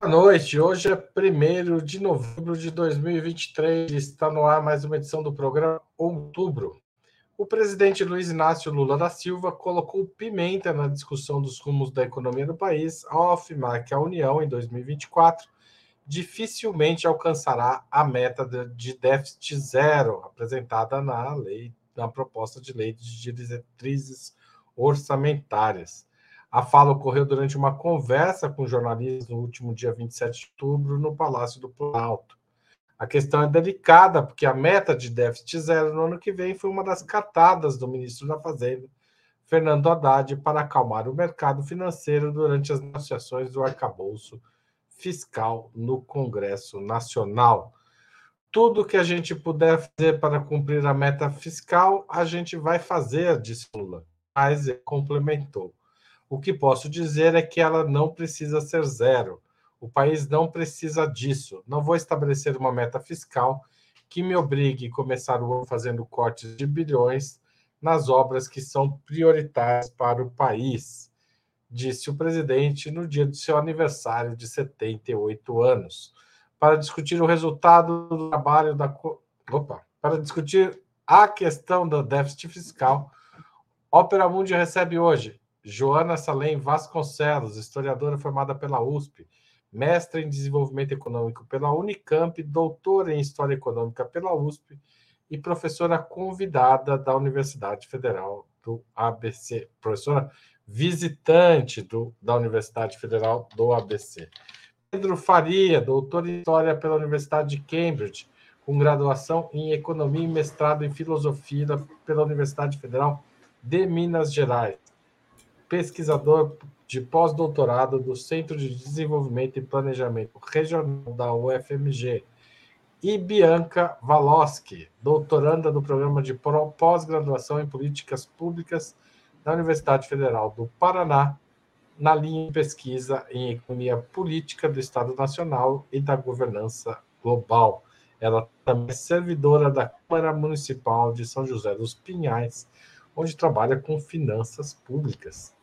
Boa noite. Hoje é 1 de novembro de 2023. Está no ar mais uma edição do programa Outubro. O presidente Luiz Inácio Lula da Silva colocou pimenta na discussão dos rumos da economia do país ao afirmar que a União, em 2024, dificilmente alcançará a meta de déficit zero apresentada na lei, na proposta de lei de diretrizes orçamentárias. A fala ocorreu durante uma conversa com jornalistas no último dia 27 de outubro no Palácio do Planalto. A questão é delicada, porque a meta de déficit zero no ano que vem foi uma das cartadas do ministro da Fazenda, Fernando Haddad, para acalmar o mercado financeiro durante as negociações do arcabouço fiscal no Congresso Nacional. Tudo que a gente puder fazer para cumprir a meta fiscal, a gente vai fazer, disse Lula. Mas complementou. O que posso dizer é que ela não precisa ser zero. O país não precisa disso. Não vou estabelecer uma meta fiscal que me obrigue a começar o ano fazendo cortes de bilhões nas obras que são prioritárias para o país, disse o presidente no dia do seu aniversário de 78 anos. Para discutir o resultado do trabalho da. Opa! Para discutir a questão do déficit fiscal, Ópera Mundi recebe hoje Joana Salem Vasconcelos, historiadora formada pela USP, mestre em desenvolvimento econômico pela Unicamp, doutora em história econômica pela USP e professora convidada da Universidade Federal do ABC, professora visitante do, da Universidade Federal do ABC. Pedro Faria, doutor em História pela Universidade de Cambridge, com graduação em Economia e mestrado em Filosofia pela Universidade Federal de Minas Gerais pesquisador de pós-doutorado do Centro de Desenvolvimento e Planejamento Regional da UFMG, e Bianca Valoski, doutoranda do programa de pós-graduação em Políticas Públicas da Universidade Federal do Paraná, na linha de pesquisa em Economia Política do Estado Nacional e da Governança Global. Ela também é servidora da Câmara Municipal de São José dos Pinhais, onde trabalha com finanças públicas.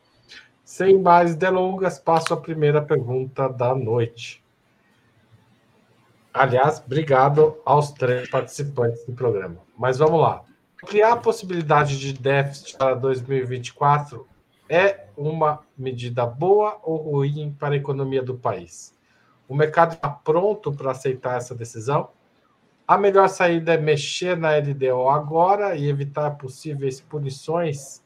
Sem mais delongas, passo a primeira pergunta da noite. Aliás, obrigado aos três participantes do programa. Mas vamos lá. Criar a possibilidade de déficit para 2024 é uma medida boa ou ruim para a economia do país? O mercado está pronto para aceitar essa decisão? A melhor saída é mexer na LDO agora e evitar possíveis punições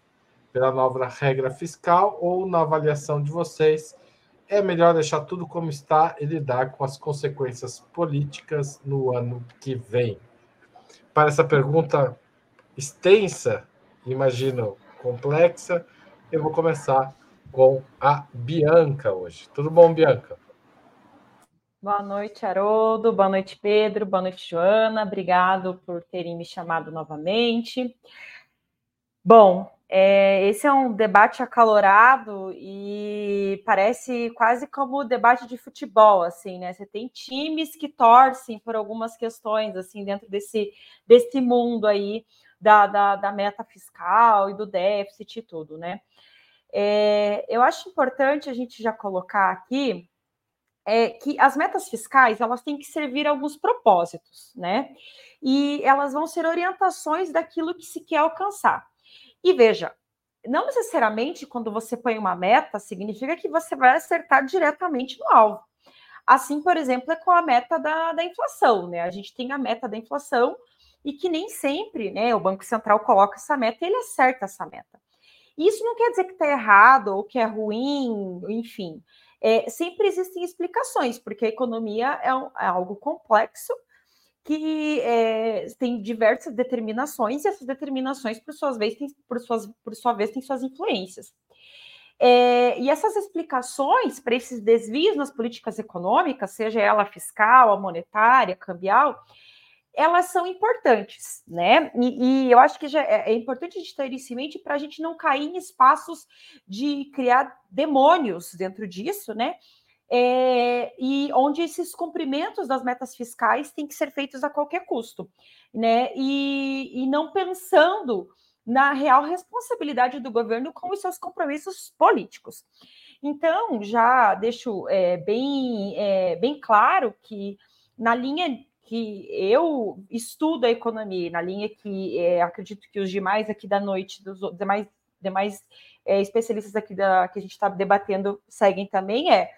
pela nova regra fiscal ou na avaliação de vocês, é melhor deixar tudo como está e lidar com as consequências políticas no ano que vem? Para essa pergunta extensa, imagino complexa, eu vou começar com a Bianca hoje. Tudo bom, Bianca? Boa noite, Haroldo. Boa noite, Pedro. Boa noite, Joana. Obrigado por terem me chamado novamente. Bom, é, esse é um debate acalorado e parece quase como debate de futebol, assim, né? Você tem times que torcem por algumas questões, assim, dentro desse, desse mundo aí da, da, da meta fiscal e do déficit e tudo, né? É, eu acho importante a gente já colocar aqui é, que as metas fiscais elas têm que servir a alguns propósitos, né? E elas vão ser orientações daquilo que se quer alcançar. E veja, não necessariamente quando você põe uma meta significa que você vai acertar diretamente no alvo. Assim, por exemplo, é com a meta da, da inflação, né? A gente tem a meta da inflação e que nem sempre, né, o Banco Central coloca essa meta e ele acerta essa meta. Isso não quer dizer que está errado ou que é ruim, enfim. É, sempre existem explicações, porque a economia é, um, é algo complexo que é, tem diversas determinações, e essas determinações, por, suas vezes, por, suas, por sua vez, têm suas influências. É, e essas explicações para esses desvios nas políticas econômicas, seja ela fiscal, a monetária, cambial, elas são importantes, né? E, e eu acho que já é, é importante a gente ter isso em mente para a gente não cair em espaços de criar demônios dentro disso, né? É, e onde esses cumprimentos das metas fiscais têm que ser feitos a qualquer custo, né? E, e não pensando na real responsabilidade do governo com os seus compromissos políticos. Então, já deixo é, bem, é, bem claro que na linha que eu estudo a economia, na linha que é, acredito que os demais aqui da noite, dos demais, demais é, especialistas aqui da, que a gente está debatendo seguem também, é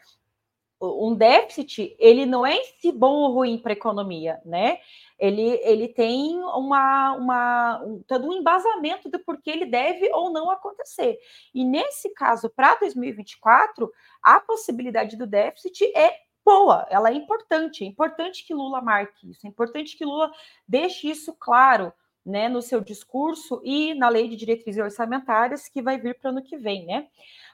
um déficit, ele não é si bom ou ruim para a economia, né? Ele, ele tem uma, uma, um, todo um embasamento do porquê ele deve ou não acontecer. E nesse caso, para 2024, a possibilidade do déficit é boa, ela é importante. É importante que Lula marque isso, é importante que Lula deixe isso claro né, no seu discurso e na lei de diretrizes orçamentárias que vai vir para o ano que vem, né?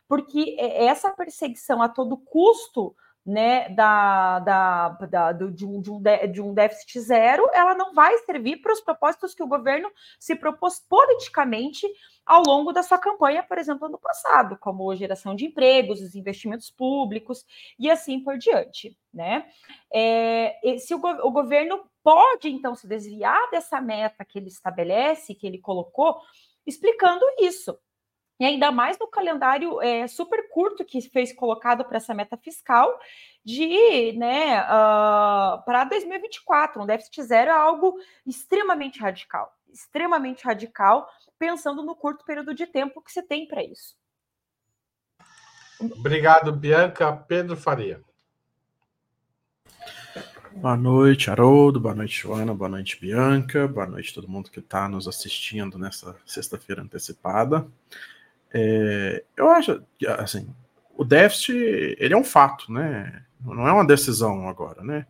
Porque é, essa perseguição a todo custo né, da, da, da do, de, um, de, um, de um déficit zero, ela não vai servir para os propósitos que o governo se propôs politicamente ao longo da sua campanha, por exemplo, no passado, como geração de empregos, os investimentos públicos e assim por diante. Né? É, se o, o governo pode, então, se desviar dessa meta que ele estabelece, que ele colocou, explicando isso e ainda mais no calendário é, super curto que fez colocado para essa meta fiscal de né, uh, para 2024. Um déficit zero é algo extremamente radical, extremamente radical, pensando no curto período de tempo que você tem para isso. Obrigado, Bianca. Pedro Faria. Boa noite, Haroldo. Boa noite, Joana. Boa noite, Bianca. Boa noite, todo mundo que está nos assistindo nessa sexta-feira antecipada. É, eu acho assim, o déficit, ele é um fato, né? Não é uma decisão agora, né?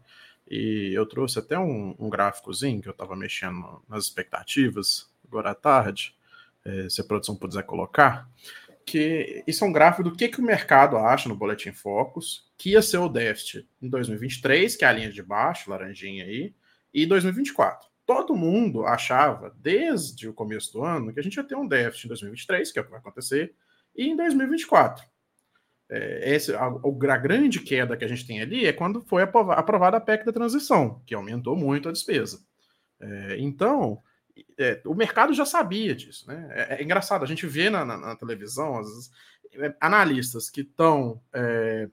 E eu trouxe até um, um gráficozinho que eu estava mexendo nas expectativas agora à tarde, é, se a produção puder colocar, que isso é um gráfico do que, que o mercado acha no Boletim Focus, que ia ser o déficit em 2023, que é a linha de baixo, laranjinha aí, e 2024 todo mundo achava, desde o começo do ano, que a gente ia ter um déficit em 2023, que é o que vai acontecer, e em 2024. É, esse, a, a, grande queda que a gente tem ali é quando foi aprovada a PEC da transição, que aumentou muito a despesa. É, então, é, o mercado já sabia disso. Né? É, é engraçado, a gente vê na, na, na televisão, às vezes, é, analistas que estão é,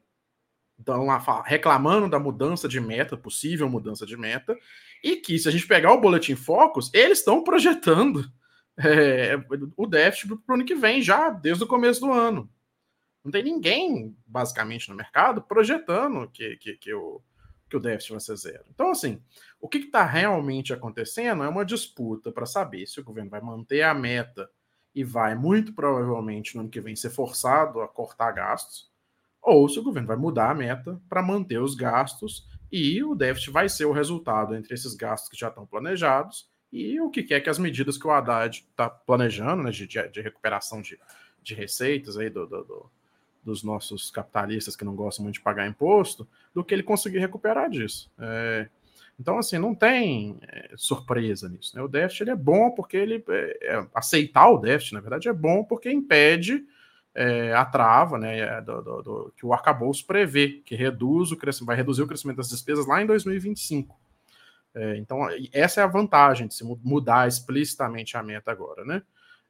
reclamando da mudança de meta, possível mudança de meta, e que se a gente pegar o Boletim Focus, eles estão projetando é, o déficit para o ano que vem, já desde o começo do ano. Não tem ninguém, basicamente, no mercado projetando que, que, que, o, que o déficit vai ser zero. Então, assim, o que está realmente acontecendo é uma disputa para saber se o governo vai manter a meta e vai, muito provavelmente, no ano que vem, ser forçado a cortar gastos, ou se o governo vai mudar a meta para manter os gastos e o déficit vai ser o resultado entre esses gastos que já estão planejados e o que quer que as medidas que o Haddad está planejando, né, de, de, recuperação de, de receitas aí do, do, do, dos nossos capitalistas que não gostam muito de pagar imposto, do que ele conseguir recuperar disso. É, então, assim, não tem é, surpresa nisso. Né? O déficit é bom porque ele é, é aceitar o déficit, na verdade, é bom porque impede é, a trava, né, é, do, do, do, que o arcabouço prevê, que reduz o vai reduzir o crescimento das despesas lá em 2025. É, então, essa é a vantagem de se mudar explicitamente a meta agora, né?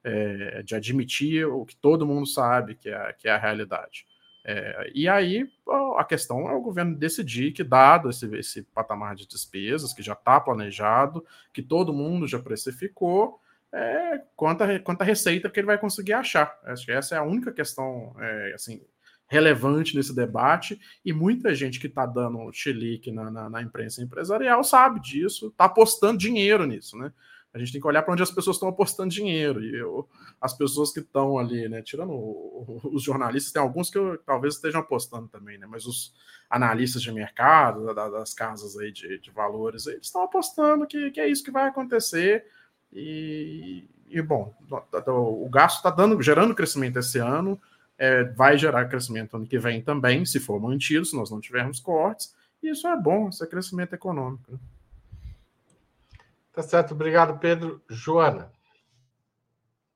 É, de admitir o que todo mundo sabe que é, que é a realidade. É, e aí a questão é o governo decidir que, dado esse, esse patamar de despesas, que já está planejado, que todo mundo já precificou, é, quanta, quanta receita que ele vai conseguir achar. Acho que essa é a única questão é, assim, relevante nesse debate, e muita gente que está dando chilique na, na, na, imprensa empresarial sabe disso, está apostando dinheiro nisso, né? A gente tem que olhar para onde as pessoas estão apostando dinheiro, e eu, as pessoas que estão ali, né? Tirando o, os jornalistas, tem alguns que eu, talvez estejam apostando também, né? Mas os analistas de mercado, das casas aí de, de valores, eles estão apostando que, que é isso que vai acontecer e, e bom, o gasto está dando, gerando crescimento esse ano, é, vai gerar crescimento ano que vem também, se for mantido, se nós não tivermos cortes, e isso é bom, isso é crescimento econômico. Né? Tá certo, obrigado, Pedro. Joana.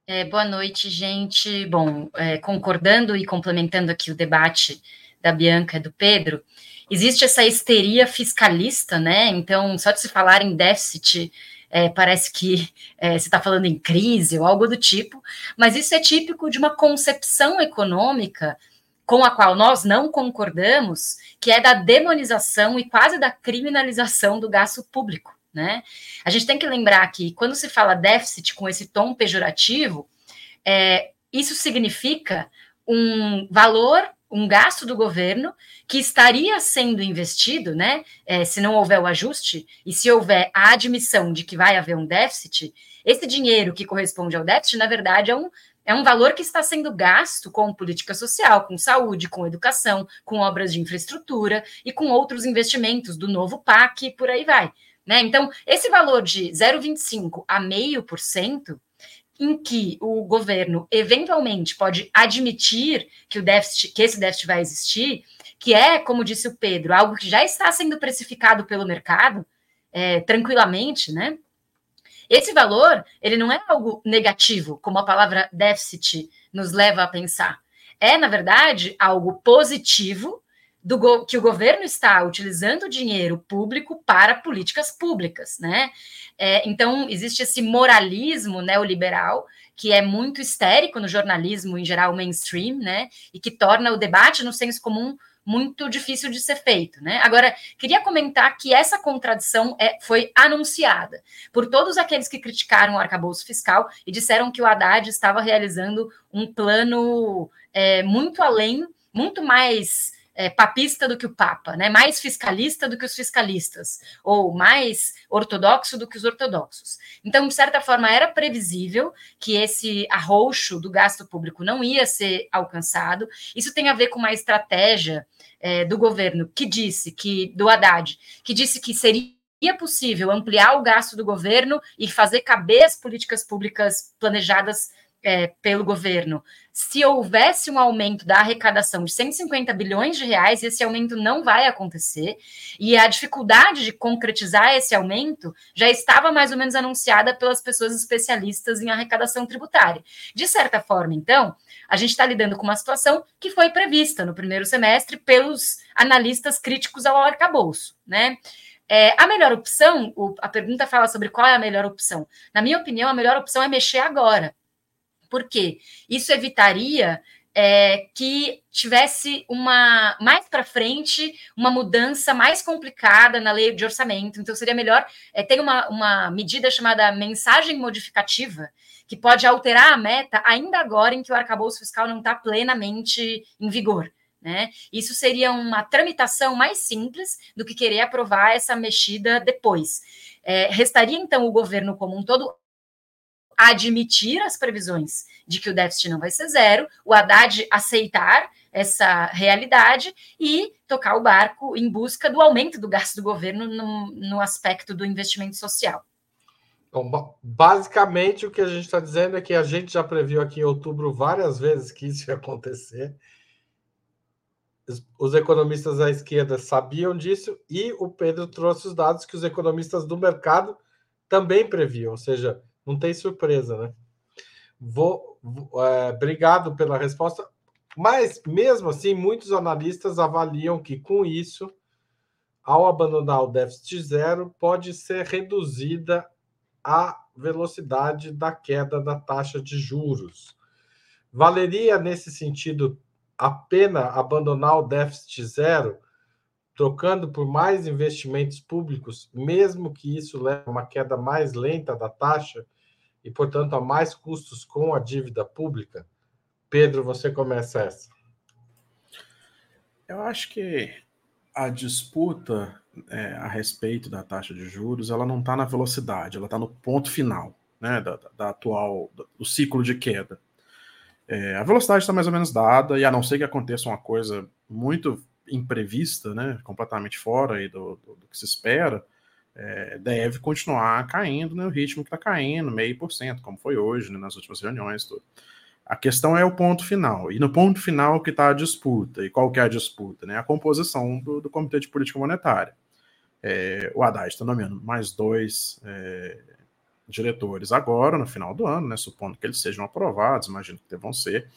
É, boa noite, gente. Bom, é, concordando e complementando aqui o debate da Bianca e do Pedro, existe essa histeria fiscalista, né? Então, só de se falar em déficit é, parece que é, se está falando em crise ou algo do tipo, mas isso é típico de uma concepção econômica com a qual nós não concordamos, que é da demonização e quase da criminalização do gasto público. Né? A gente tem que lembrar que quando se fala déficit com esse tom pejorativo, é, isso significa um valor, um gasto do governo que estaria sendo investido, né? É, se não houver o ajuste e se houver a admissão de que vai haver um déficit, esse dinheiro que corresponde ao déficit, na verdade, é um, é um valor que está sendo gasto com política social, com saúde, com educação, com obras de infraestrutura e com outros investimentos do novo PAC e por aí vai. Né? Então, esse valor de 0,25 a meio por cento, em que o governo eventualmente pode admitir que o déficit, que esse déficit vai existir, que é, como disse o Pedro, algo que já está sendo precificado pelo mercado é, tranquilamente, né? Esse valor, ele não é algo negativo, como a palavra déficit nos leva a pensar. É, na verdade, algo positivo do que o governo está utilizando dinheiro público para políticas públicas, né? É, então, existe esse moralismo neoliberal que é muito histérico no jornalismo em geral mainstream, né? E que torna o debate no senso comum muito difícil de ser feito, né? Agora, queria comentar que essa contradição é, foi anunciada por todos aqueles que criticaram o arcabouço fiscal e disseram que o Haddad estava realizando um plano é, muito além, muito mais é, papista do que o Papa, né? mais fiscalista do que os fiscalistas, ou mais ortodoxo do que os ortodoxos. Então, de certa forma, era previsível que esse arroxo do gasto público não ia ser alcançado. Isso tem a ver com uma estratégia é, do governo que disse que, do Haddad, que disse que seria possível ampliar o gasto do governo e fazer caber as políticas públicas planejadas é, pelo governo, se houvesse um aumento da arrecadação de 150 bilhões de reais, esse aumento não vai acontecer, e a dificuldade de concretizar esse aumento já estava mais ou menos anunciada pelas pessoas especialistas em arrecadação tributária. De certa forma, então, a gente está lidando com uma situação que foi prevista no primeiro semestre pelos analistas críticos ao arcabouço, né? É, a melhor opção, o, a pergunta fala sobre qual é a melhor opção. Na minha opinião, a melhor opção é mexer agora por quê? Isso evitaria é, que tivesse uma mais para frente uma mudança mais complicada na lei de orçamento. Então seria melhor é, ter uma, uma medida chamada mensagem modificativa que pode alterar a meta ainda agora em que o arcabouço fiscal não está plenamente em vigor. Né? Isso seria uma tramitação mais simples do que querer aprovar essa mexida depois. É, restaria então o governo como um todo admitir as previsões de que o déficit não vai ser zero, o Haddad aceitar essa realidade e tocar o barco em busca do aumento do gasto do governo no, no aspecto do investimento social. Bom, basicamente o que a gente está dizendo é que a gente já previu aqui em outubro várias vezes que isso ia acontecer. Os economistas à esquerda sabiam disso e o Pedro trouxe os dados que os economistas do mercado também previam, ou seja, não tem surpresa, né? Vou, é, obrigado pela resposta. Mas, mesmo assim, muitos analistas avaliam que, com isso, ao abandonar o déficit zero, pode ser reduzida a velocidade da queda da taxa de juros. Valeria, nesse sentido, a pena abandonar o déficit zero, trocando por mais investimentos públicos, mesmo que isso leve a uma queda mais lenta da taxa? E, portanto, há mais custos com a dívida pública? Pedro, você começa essa. Eu acho que a disputa é, a respeito da taxa de juros ela não está na velocidade, ela está no ponto final né, da, da atual do ciclo de queda. É, a velocidade está mais ou menos dada, e a não ser que aconteça uma coisa muito imprevista, né, completamente fora aí do, do, do que se espera, é, deve continuar caindo no ritmo que está caindo, meio por cento, como foi hoje, né, nas últimas reuniões. Tudo. A questão é o ponto final. E no ponto final que está a disputa. E qual que é a disputa? Né? A composição do, do Comitê de Política Monetária. É, o Haddad está nomeando mais dois é, diretores agora, no final do ano, né, supondo que eles sejam aprovados, imagino que vão ser.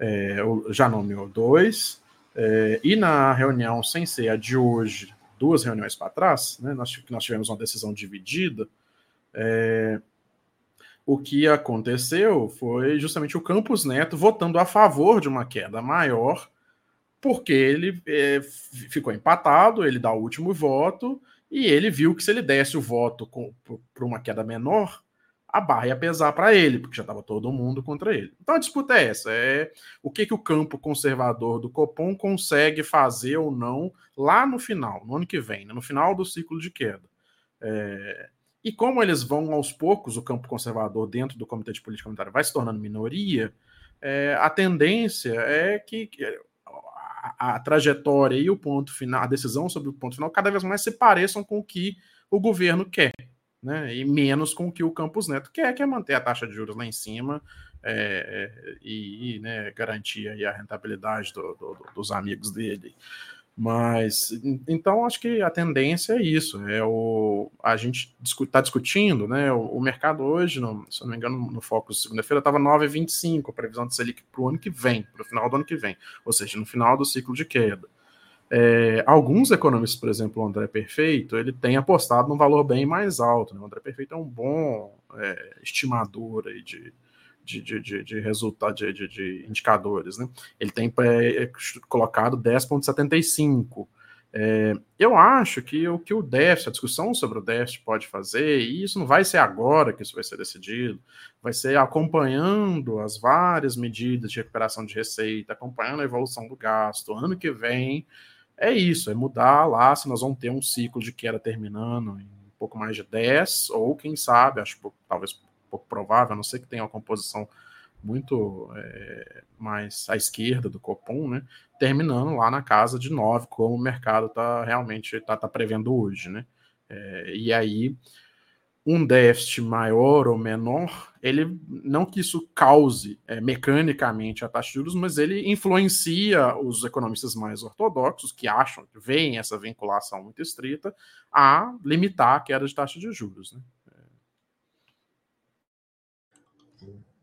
É, já nomeou dois. É, e na reunião sem ser a de hoje, duas reuniões para trás, né, nós, nós tivemos uma decisão dividida, é, o que aconteceu foi justamente o Campos Neto votando a favor de uma queda maior porque ele é, ficou empatado, ele dá o último voto, e ele viu que se ele desse o voto para uma queda menor, a barra ia pesar para ele, porque já estava todo mundo contra ele. Então a disputa é essa: é o que, que o campo conservador do Copom consegue fazer ou não lá no final, no ano que vem, né, no final do ciclo de queda. É, e como eles vão aos poucos, o campo conservador dentro do Comitê de Política Monetária vai se tornando minoria, é, a tendência é que, a, a, trajetória e o ponto final, a decisão sobre o ponto final, cada vez mais se pareçam com o que o governo quer né? E menos com o que o Campos Neto quer, que é manter a taxa de juros lá em cima é, é e, né, garantir aí a rentabilidade do, do, dos amigos dele. Mas então acho que a tendência é isso. É o a gente está discutindo, né? O, o, mercado hoje, no, se não me engano, no foco segunda-feira estava 9,25 a previsão de Selic para o ano que vem, para o final do ano que vem, ou seja, no final do ciclo de queda. É, alguns economistas, por exemplo, o André Perfeito, ele tem apostado num valor bem mais alto. Né? O André Perfeito é um bom é, estimador de, de, de, de, de resultados, de, de, de, indicadores. Né? Ele tem é, colocado 10,75. É, eu acho que o que o déficit, a discussão sobre o déficit pode fazer, e isso não vai ser agora que isso vai ser decidido, vai ser acompanhando as várias medidas de recuperação de receita, acompanhando a evolução do gasto. Ano que vem, é isso, é mudar lá se nós vamos ter um ciclo de queda terminando em um pouco mais de 10, ou quem sabe, acho talvez pouco provável, a não ser que tenha uma composição muito é, mais à esquerda do Copom, né? Terminando lá na casa de 9, como o mercado está realmente tá, tá prevendo hoje, né? É, e aí um déficit maior ou menor, ele não que isso cause é, mecanicamente a taxa de juros, mas ele influencia os economistas mais ortodoxos que acham, que veem essa vinculação muito estrita, a limitar a queda de taxa de juros. Né?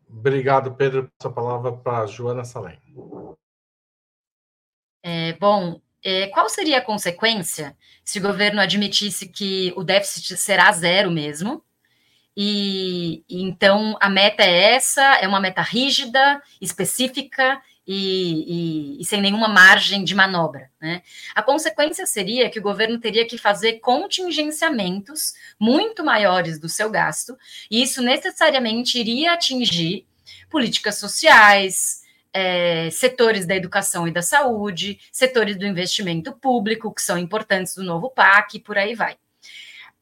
Obrigado, Pedro. Passo a palavra para Joana Salem. É, bom, qual seria a consequência se o governo admitisse que o déficit será zero mesmo? E, e então a meta é essa, é uma meta rígida, específica e, e, e, sem nenhuma margem de manobra. Né? A consequência seria que o governo teria que fazer contingenciamentos muito maiores do seu gasto, e isso necessariamente iria atingir políticas sociais, é, setores da educação e da saúde, setores do investimento público, que são importantes do novo PAC, e por aí vai.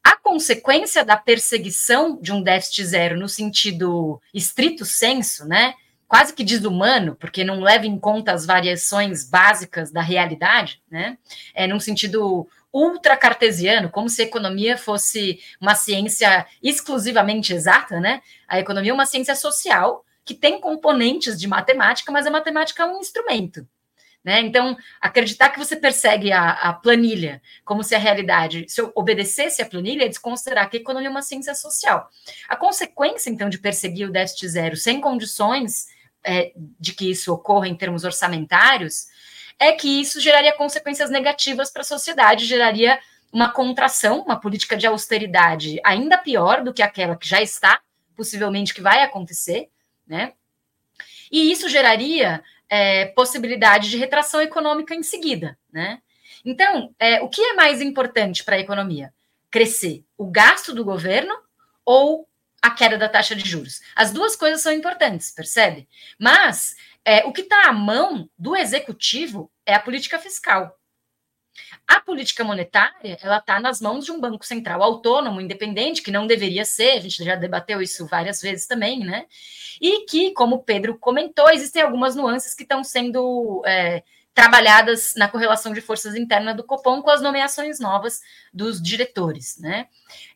A consequência da perseguição de um déficit zero no sentido estrito senso, né, quase que desumano, porque não leva em conta as variações básicas da realidade, né, é num sentido ultra cartesiano, como se a economia fosse uma ciência exclusivamente exata, né? A economia é uma ciência social que tem componentes de matemática, mas a matemática é um instrumento. Né? Então, acreditar que você persegue a, a, planilha como se a realidade, se eu obedecesse a planilha, é desconsiderar que a economia é uma ciência social. A consequência, então, de perseguir o déficit zero sem condições é, de que isso ocorra em termos orçamentários, é que isso geraria consequências negativas para a sociedade, geraria uma contração, uma política de austeridade ainda pior do que aquela que já está, possivelmente que vai acontecer, né? E isso geraria é, possibilidade de retração econômica em seguida, né? Então, é, o que é mais importante para a economia? Crescer o gasto do governo ou a queda da taxa de juros? As duas coisas são importantes, percebe? Mas é, o que está à mão do executivo é a política fiscal. A política monetária, ela está nas mãos de um banco central autônomo, independente, que não deveria ser, a gente já debateu isso várias vezes também, né? E que, como o Pedro comentou, existem algumas nuances que estão sendo é, trabalhadas na correlação de forças internas do Copom com as nomeações novas dos diretores, né?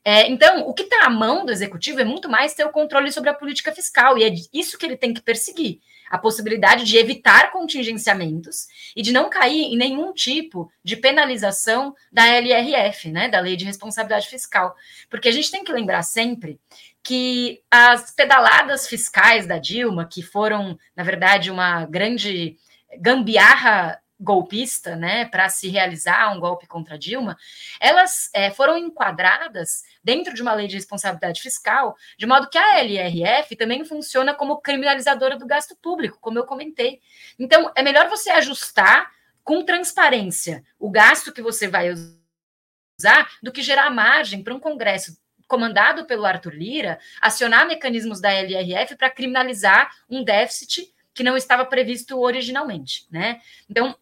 É, então, o que está à mão do executivo é muito mais ter o controle sobre a política fiscal, e é isso que ele tem que perseguir a possibilidade de evitar contingenciamentos e de não cair em nenhum tipo de penalização da LRF, né, da Lei de Responsabilidade Fiscal. Porque a gente tem que lembrar sempre que as pedaladas fiscais da Dilma, que foram, na verdade, uma grande gambiarra golpista, né, para se realizar um golpe contra Dilma, elas é, foram enquadradas dentro de uma lei de responsabilidade fiscal, de modo que a LRF também funciona como criminalizadora do gasto público, como eu comentei. Então, é melhor você ajustar com transparência o gasto que você vai usar do que gerar margem para um Congresso comandado pelo Arthur Lira acionar mecanismos da LRF para criminalizar um déficit que não estava previsto originalmente, né? Então,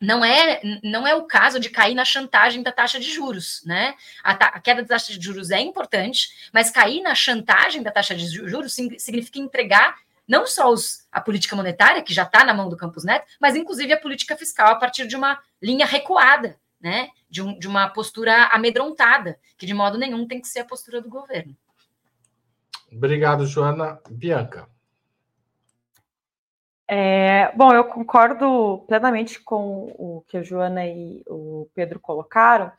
não é, não é o caso de cair na chantagem da taxa de juros, né? A, ta, a, queda da taxa de juros é importante, mas cair na chantagem da taxa de juros significa entregar não só os, a política monetária, que já está na mão do Campos Neto, mas inclusive a política fiscal a partir de uma linha recuada, né? De, um, de uma postura amedrontada, que de modo nenhum tem que ser a postura do governo. Obrigado, Joana. Bianca. É, bom, eu concordo plenamente com o que a Joana e o Pedro colocaram,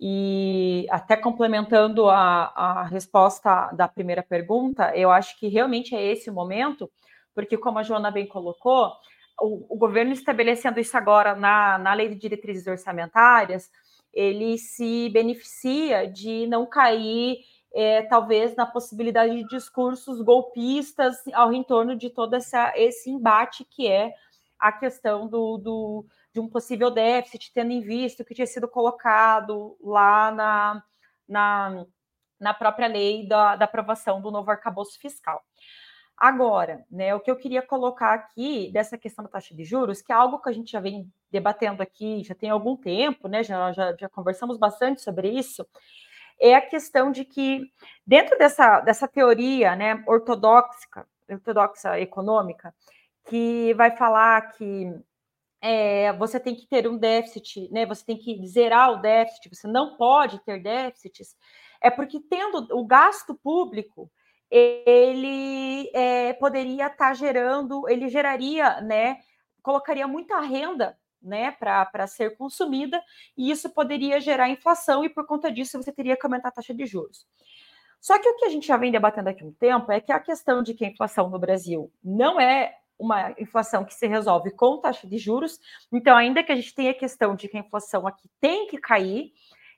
e até complementando a, a resposta da primeira pergunta, eu acho que realmente é esse o momento, porque, como a Joana bem colocou, o, o governo estabelecendo isso agora na, na lei de diretrizes orçamentárias, ele se beneficia de não cair é, talvez na possibilidade de discursos golpistas ao entorno de todo essa, esse embate que é a questão do, do, de um possível déficit, tendo em vista o que tinha sido colocado lá na, na, na própria lei da, da aprovação do novo arcabouço fiscal. Agora, né, o que eu queria colocar aqui dessa questão da taxa de juros, que é algo que a gente já vem debatendo aqui já tem algum tempo, né? Já, já, já conversamos bastante sobre isso, é a questão de que, dentro dessa, dessa teoria né, ortodoxa, ortodoxa econômica, que vai falar que é, você tem que ter um déficit, né, você tem que zerar o déficit, você não pode ter déficits, é porque tendo o gasto público, ele é, poderia estar tá gerando, ele geraria, né, colocaria muita renda né, para ser consumida, e isso poderia gerar inflação, e por conta disso você teria que aumentar a taxa de juros. Só que o que a gente já vem debatendo aqui um tempo é que a questão de que a inflação no Brasil não é uma inflação que se resolve com taxa de juros, então, ainda que a gente tenha a questão de que a inflação aqui tem que cair,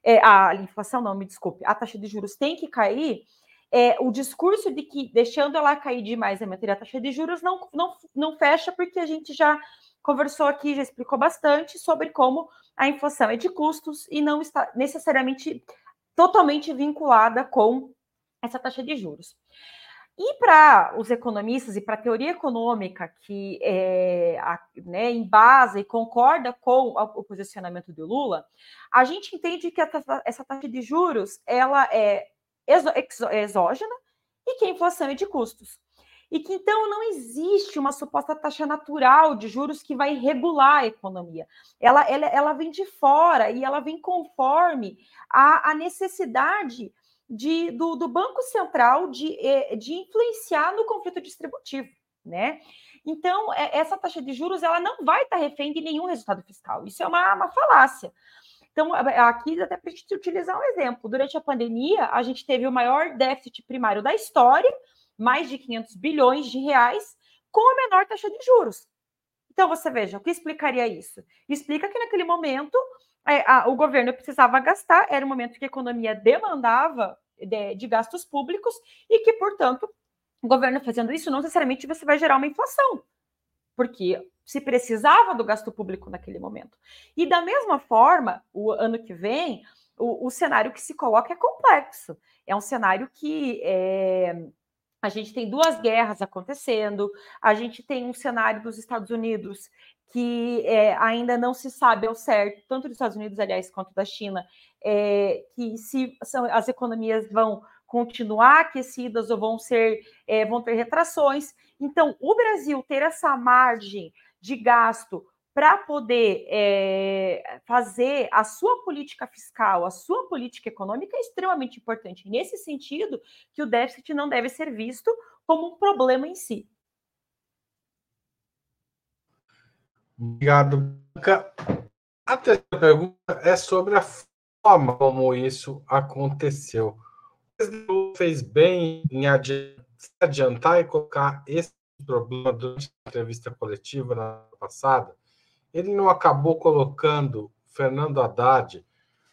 é, a inflação não, me desculpe, a taxa de juros tem que cair, é, o discurso de que deixando ela cair demais a matéria a taxa de juros não, não, não fecha, porque a gente já conversou aqui, já explicou bastante sobre como a inflação é de custos e não está necessariamente totalmente vinculada com essa taxa de juros. E para os economistas e para a teoria econômica que é, a, né, embasa e concorda com o posicionamento do Lula, a gente entende que essa taxa de juros ela é exógena e que a inflação é de custos e que então não existe uma suposta taxa natural de juros que vai regular a economia. Ela, ela, ela vem de fora e ela vem conforme a, a necessidade de, do, do Banco Central de, eh, de influenciar no conflito distributivo, né? Então, é, essa taxa de juros ela não vai estar refém de nenhum resultado fiscal. Isso é uma, uma falácia. Então, aqui até para a gente utilizar um exemplo. Durante a pandemia, a gente teve o maior déficit primário da história, mais de 500 bilhões de reais com a menor taxa de juros. Então, você veja, o que explicaria isso? Explica que naquele momento é, a, o governo precisava gastar, era um momento que a economia demandava de, de gastos públicos e que, portanto, o governo fazendo isso, não necessariamente você vai gerar uma inflação, porque se precisava do gasto público naquele momento. E da mesma forma, o ano que vem, o, o cenário que se coloca é complexo. É um cenário que é, a gente tem duas guerras acontecendo, a gente tem um cenário dos Estados Unidos que é, ainda não se sabe ao certo, tanto dos Estados Unidos, aliás, quanto da China, é, que se são, as economias vão continuar aquecidas ou vão ser é, vão ter retrações. Então, o Brasil ter essa margem de gasto para poder é, fazer a sua política fiscal, a sua política econômica é extremamente importante. Nesse sentido, que o déficit não deve ser visto como um problema em si. Obrigado. A terceira pergunta é sobre a forma como isso aconteceu. O fez bem em adiantar e colocar esse problema durante a entrevista coletiva na passada, ele não acabou colocando Fernando Haddad,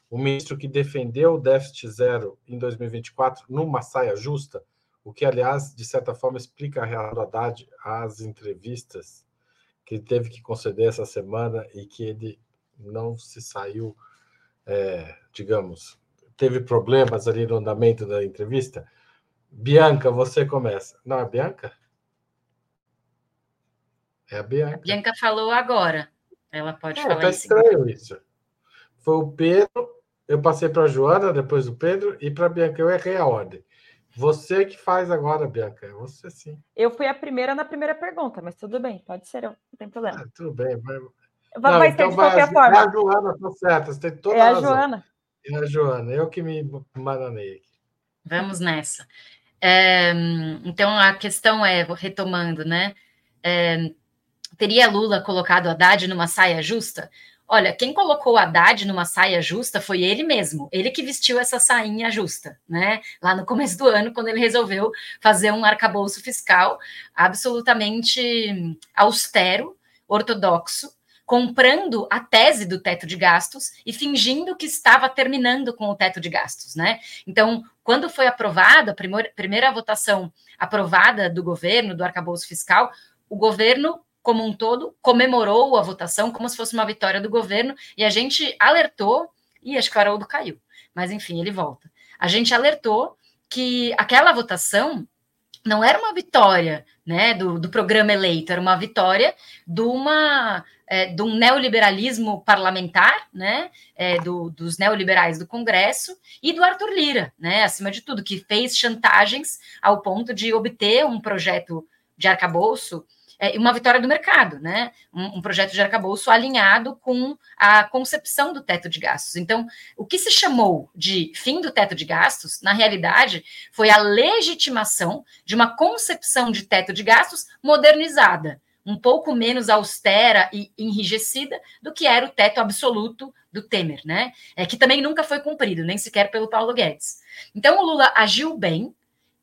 o ministro que defendeu o déficit zero em 2024, numa saia justa, o que, aliás, de certa forma, explica a reação Haddad às entrevistas que teve que conceder essa semana e que ele não se saiu, é, digamos, teve problemas ali no andamento da entrevista. Bianca, você começa. Não, é Bianca? É a Bianca. A Bianca falou agora. Ela pode é, falar tá estranho isso. Foi o Pedro, eu passei para a Joana, depois do Pedro, e para a Bianca. Eu errei a ordem. Você que faz agora, Bianca. Você sim. Eu fui a primeira na primeira pergunta, mas tudo bem, pode ser eu, não tem problema. Ah, tudo bem. Vai, vai, não, vai então de qualquer forma. É a Joana, tá certo. Você tem toda é a, a Joana. É a Joana, eu que me maranei aqui. Vamos nessa. É, então, a questão é, retomando, né? É, teria Lula colocado Haddad numa saia justa? Olha, quem colocou Haddad numa saia justa foi ele mesmo, ele que vestiu essa sainha justa, né? Lá no começo do ano, quando ele resolveu fazer um arcabouço fiscal absolutamente austero, ortodoxo, comprando a tese do teto de gastos e fingindo que estava terminando com o teto de gastos, né? Então, quando foi aprovada a primeira, votação aprovada do governo, do arcabouço fiscal, o governo como um todo, comemorou a votação como se fosse uma vitória do governo, e a gente alertou, e acho que o Haroldo caiu, mas enfim, ele volta. A gente alertou que aquela votação não era uma vitória né, do, do programa eleito, era uma vitória de, uma, é, de um neoliberalismo parlamentar, né, é, do, dos neoliberais do Congresso, e do Arthur Lira, né, acima de tudo, que fez chantagens ao ponto de obter um projeto de arcabouço é, uma vitória do mercado, né? Um, um, projeto de arcabouço alinhado com a concepção do teto de gastos. Então, o que se chamou de fim do teto de gastos, na realidade, foi a legitimação de uma concepção de teto de gastos modernizada, um pouco menos austera e enrijecida do que era o teto absoluto do Temer, né? É, que também nunca foi cumprido, nem sequer pelo Paulo Guedes. Então, o Lula agiu bem,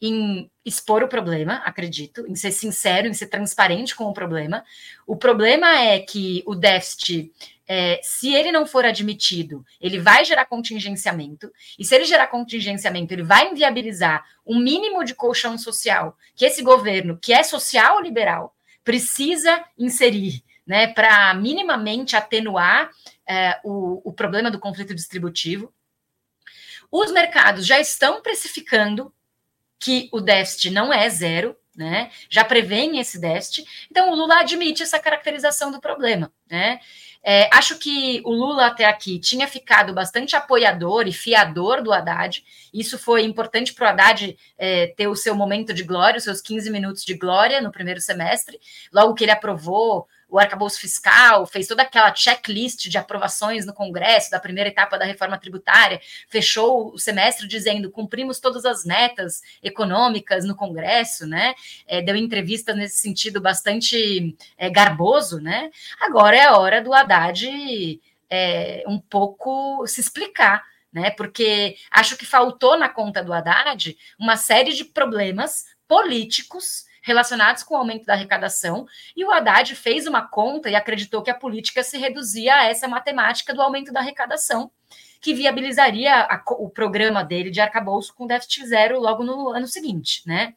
em expor o problema, acredito, em ser sincero, em ser transparente com o problema. O problema é que o déficit, é, se ele não for admitido, ele vai gerar contingenciamento, e se ele gerar contingenciamento, ele vai inviabilizar o mínimo de colchão social que esse governo, que é social liberal, precisa inserir. Né, para minimamente atenuar é, o, o problema do conflito distributivo. Os mercados já estão precificando que o déficit não é zero, né? Já prevêem esse déficit. Então, o Lula admite essa caracterização do problema, né? É, acho que o Lula até aqui tinha ficado bastante apoiador e fiador do Haddad. Isso foi importante para o Haddad é, ter o seu momento de glória, os seus 15 minutos de glória no primeiro semestre. Logo que ele aprovou o arcabouço fiscal, fez toda aquela checklist de aprovações no Congresso da primeira etapa da reforma tributária, fechou o semestre dizendo cumprimos todas as metas econômicas no Congresso, né? É, deu entrevistas nesse sentido bastante é, garboso, né? Agora é a hora do Haddad é, um pouco se explicar. Né, porque acho que faltou na conta do Haddad uma série de problemas políticos relacionados com o aumento da arrecadação, e o Haddad fez uma conta e acreditou que a política se reduzia a essa matemática do aumento da arrecadação, que viabilizaria a, o programa dele de arcabouço com déficit zero logo no ano seguinte, né?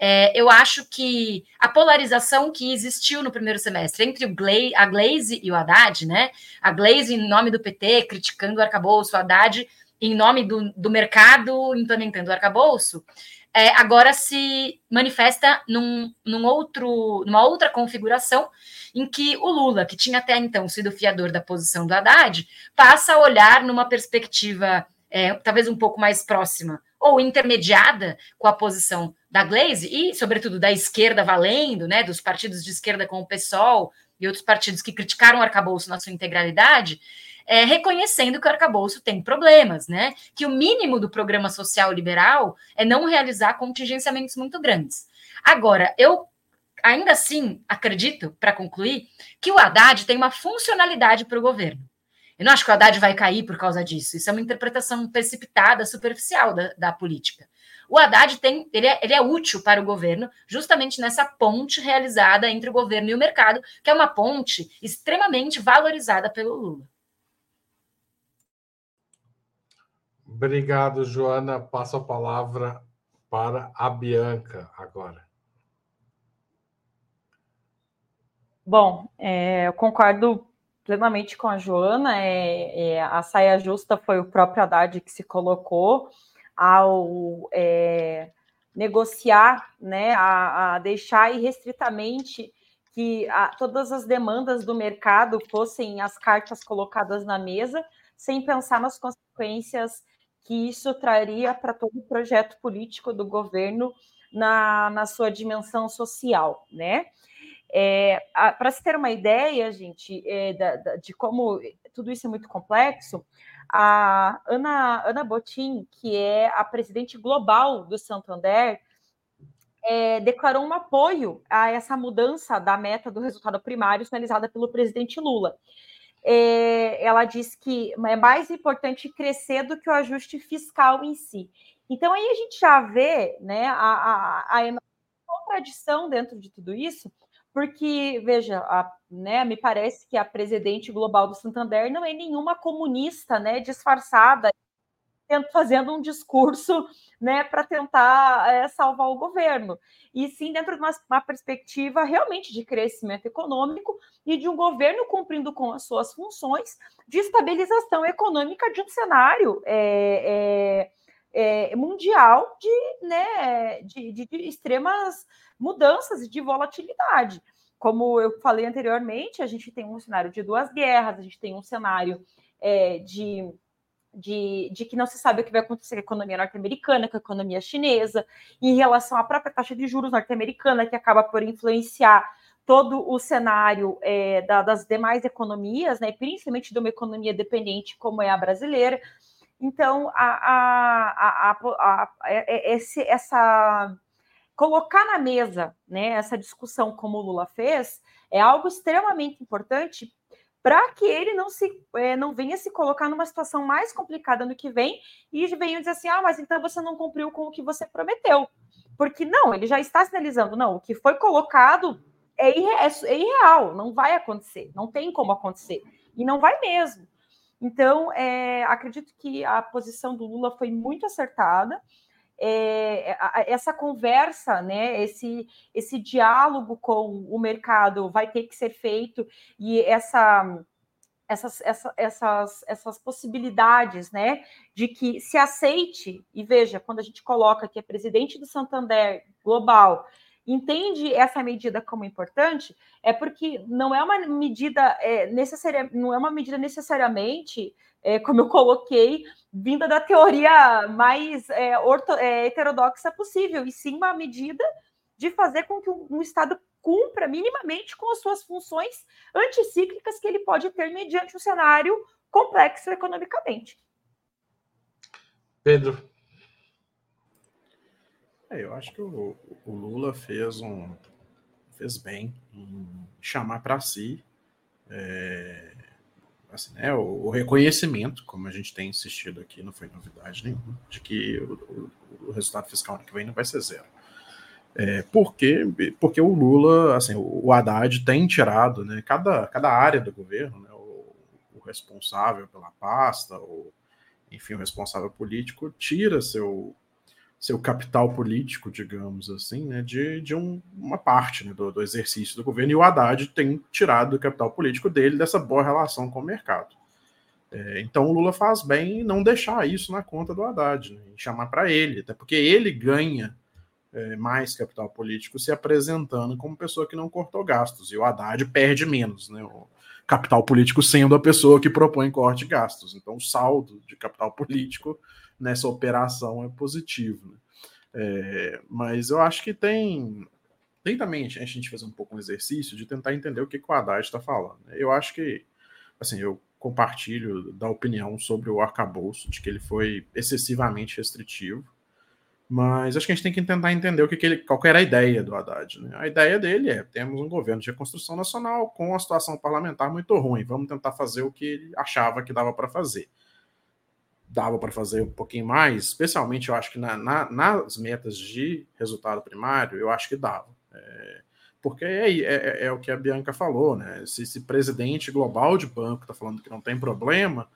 É, eu acho que a polarização que existiu no primeiro semestre entre Gla a Glaze e o Haddad, né? A Glaze em nome do PT, criticando o arcabouço, o Haddad em nome do, do mercado implementando o arcabouço, é, agora se manifesta num, num outro, numa outra configuração em que o Lula, que tinha até então sido fiador da posição do Haddad, passa a olhar numa perspectiva é, talvez um pouco mais próxima ou intermediada com a posição da Glaze e, sobretudo, da esquerda valendo, né, dos partidos de esquerda como o PSOL e outros partidos que criticaram o arcabouço na sua integralidade, é, reconhecendo que o arcabouço tem problemas, né? Que o mínimo do programa social liberal é não realizar contingenciamentos muito grandes. Agora, eu ainda assim acredito, para concluir, que o Haddad tem uma funcionalidade para o governo. Eu não acho que o Haddad vai cair por causa disso. Isso é uma interpretação precipitada, superficial da, da política. O Haddad tem, ele é, ele é, útil para o governo justamente nessa ponte realizada entre o governo e o mercado, que é uma ponte extremamente valorizada pelo Lula. Obrigado, Joana. Passo a palavra para a Bianca agora. Bom, é, eu concordo plenamente com a Joana. É, é, a saia justa foi o próprio Haddad que se colocou ao é, negociar, né, a, a, deixar irrestritamente que a, todas as demandas do mercado fossem as cartas colocadas na mesa, sem pensar nas consequências que isso traria para todo o projeto político do governo na, na sua dimensão social, né? É, para se ter uma ideia, gente, é, da, da, de como tudo isso é muito complexo, a Ana, Ana Botin, que é a presidente global do Santander, é, declarou um apoio a essa mudança da meta do resultado primário sinalizada pelo presidente Lula. É, ela diz que é mais importante crescer do que o ajuste fiscal em si. Então aí a gente já vê né, a, a, a contradição dentro de tudo isso, porque, veja, a, né, me parece que a presidente global do Santander não é nenhuma comunista, né, disfarçada, fazendo um discurso, né, para tentar é, salvar o governo, e sim dentro de uma, uma, perspectiva realmente de crescimento econômico e de um governo cumprindo com as suas funções de estabilização econômica de um cenário é, é, mundial de, né, de, de, de extremas mudanças e de volatilidade. Como eu falei anteriormente, a gente tem um cenário de duas guerras, a gente tem um cenário é, de, de, de, que não se sabe o que vai acontecer com a economia norte-americana, com a economia chinesa, em relação à própria taxa de juros norte-americana, que acaba por influenciar todo o cenário é, da, das demais economias, né, principalmente de uma economia dependente como é a brasileira. Então, a, a, a, é, é, esse, essa colocar na mesa né, essa discussão como o Lula fez é algo extremamente importante para que ele não se é, não venha se colocar numa situação mais complicada no que vem e venha dizer assim, ah, mas então você não cumpriu com o que você prometeu. Porque não, ele já está sinalizando, não, o que foi colocado é, irre é, é irreal, não vai acontecer, não tem como acontecer. E não vai mesmo. Então, é, acredito que a posição do Lula foi muito acertada é, essa conversa, né, esse, esse diálogo com o mercado vai ter que ser feito e essa, essas, essa, essas, essas possibilidades, né, de que se aceite e veja quando a gente coloca que é presidente do Santander global entende essa medida como importante é porque não é uma medida é, necessária, não é uma medida necessariamente é, como eu coloquei, vinda da teoria mais é, orto, é, heterodoxa possível, e sim uma medida de fazer com que um, Estado cumpra minimamente com as suas funções anticíclicas que ele pode ter mediante um cenário complexo economicamente. Pedro. É, eu acho que o, o, Lula fez um fez bem em chamar para si é, assim, né, o, o, reconhecimento, como a gente tem insistido aqui, não foi novidade nenhuma, de que o, o, o resultado fiscal ano que vem não vai ser zero. É, porque, porque o Lula, assim, o, Haddad tem tirado né, cada, cada área do governo, né, o, o responsável pela pasta, ou enfim, o responsável político, tira seu, seu capital político, digamos assim, né, de, de um, uma parte né, do, do, exercício do governo, e o Haddad tem tirado o capital político dele dessa boa relação com o mercado. É, então o Lula faz bem em não deixar isso na conta do Haddad, né, chamar para ele, até porque ele ganha é, mais capital político se apresentando como pessoa que não cortou gastos, e o Haddad perde menos, né, o capital político sendo a pessoa que propõe corte de gastos. Então o saldo de capital político nessa operação é positivo. Né? É, mas eu acho que tem, tem também a gente fazer um pouco um exercício de tentar entender o que, que o Haddad está falando. Né? Eu acho que, assim, eu compartilho da opinião sobre o arcabouço, de que ele foi excessivamente restritivo, mas acho que a gente tem que tentar entender o que, que ele, qual que era a ideia do Haddad. Né? A ideia dele é: temos um governo de reconstrução nacional com uma situação parlamentar muito ruim, vamos tentar fazer o que ele achava que dava para fazer dava para fazer um pouquinho mais, especialmente eu acho que na, na, nas metas de resultado primário, eu acho que dava. É, porque é, é, é, é, o que a Bianca falou, né? Se esse presidente global de banco está falando que não tem problema,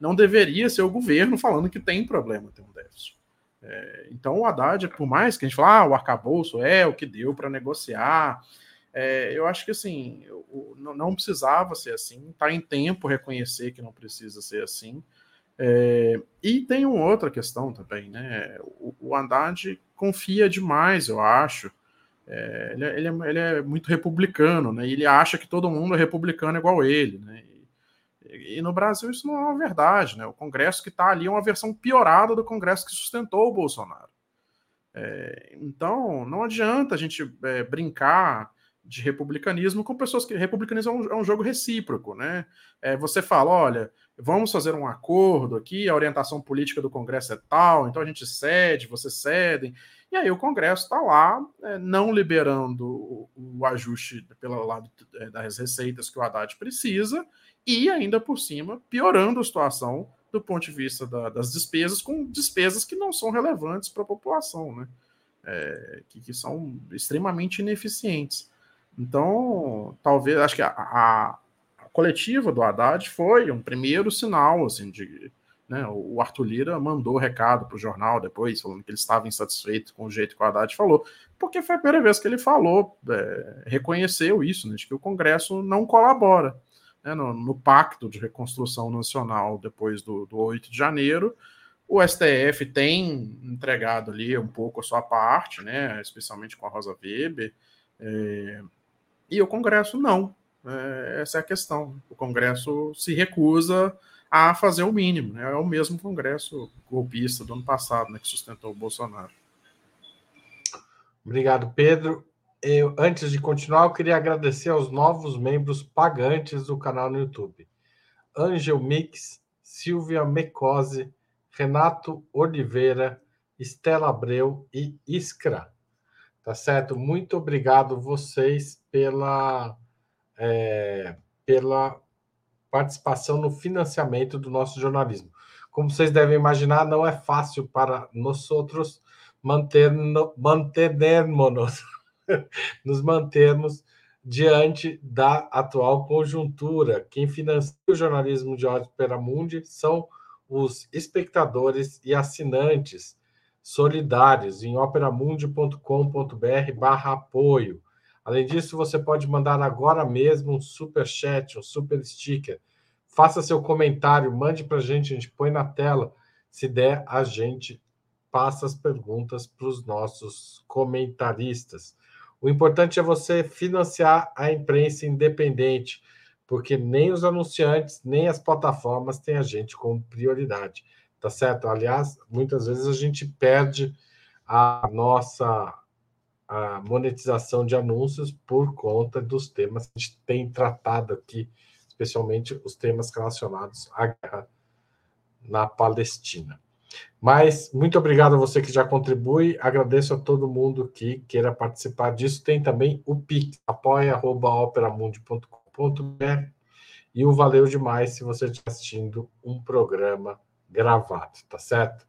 não deveria ser o governo falando que tem problema ter um déficit. É, então o Haddad, por mais que a gente fale, ah, o arcabouço é o que deu para negociar, É, eu acho que assim, não precisava ser assim, está em tempo reconhecer que não precisa ser assim. É, e tem uma outra questão também, né? O, o Haddad confia demais, eu acho. É, ele, é, ele, é, ele, é, muito republicano, né? Ele acha que todo mundo é republicano igual ele, né? E, no Brasil isso não é uma verdade, né? O Congresso que está ali é uma versão piorada do Congresso que sustentou o Bolsonaro. É, então, não adianta a gente é, brincar de republicanismo com pessoas que republicanismo é um, é um jogo recíproco, né? Você fala, olha, vamos fazer um acordo aqui, a orientação política do Congresso é tal, então a gente cede, vocês cedem, e aí o Congresso está lá, é, não liberando o, o, ajuste pelo lado é, das receitas que o Haddad precisa, e ainda por cima piorando a situação do ponto de vista da, das despesas, com despesas que não são relevantes para a população, né? É, que, que são extremamente ineficientes. Então, talvez, acho que a, a, a, coletiva do Haddad foi um primeiro sinal, assim, de, né, o Arthur Lira mandou recado para o jornal depois, falando que ele estava insatisfeito com o jeito que o Haddad falou, porque foi a primeira vez que ele falou, é, reconheceu isso, né, de que o Congresso não colabora. Né, no, no, Pacto de Reconstrução Nacional, depois do, do 8 de janeiro, o STF tem entregado ali um pouco a sua parte, né, especialmente com a Rosa Weber, é, e o Congresso não. É, essa é a questão. O Congresso se recusa a fazer o mínimo. Né? É o mesmo Congresso golpista do ano passado né, que sustentou o Bolsonaro. Obrigado, Pedro. Eu, antes de continuar, eu queria agradecer aos novos membros pagantes do canal no YouTube. Angel Mix, Silvia Mecose, Renato Oliveira, Estela Abreu e Iskra. Tá certo? Muito obrigado vocês pela, é, pela participação no financiamento do nosso jornalismo. Como vocês devem imaginar, não é fácil para nós outros manter, mantermos, nos mantermos diante da atual conjuntura. Quem financia o jornalismo de Ópera Mundi são os espectadores e assinantes solidários em operamundi.com.br barra apoio. Além disso, você pode mandar agora mesmo um super chat, um super sticker. Faça seu comentário, mande para a gente, a gente põe na tela. Se der, a gente passa as perguntas para os nossos comentaristas. O importante é você financiar a imprensa independente, porque nem os anunciantes, nem as plataformas têm a gente como prioridade tá certo? Aliás, muitas vezes a gente perde a nossa a monetização de anúncios por conta dos temas que a gente tem tratado aqui, especialmente os temas relacionados à guerra na Palestina. Mas muito obrigado a você que já contribui, agradeço a todo mundo que queira participar disso. Tem também o PIX, apoia.operamundi.com.br e o valeu demais se você estiver assistindo um programa gravado, tá certo?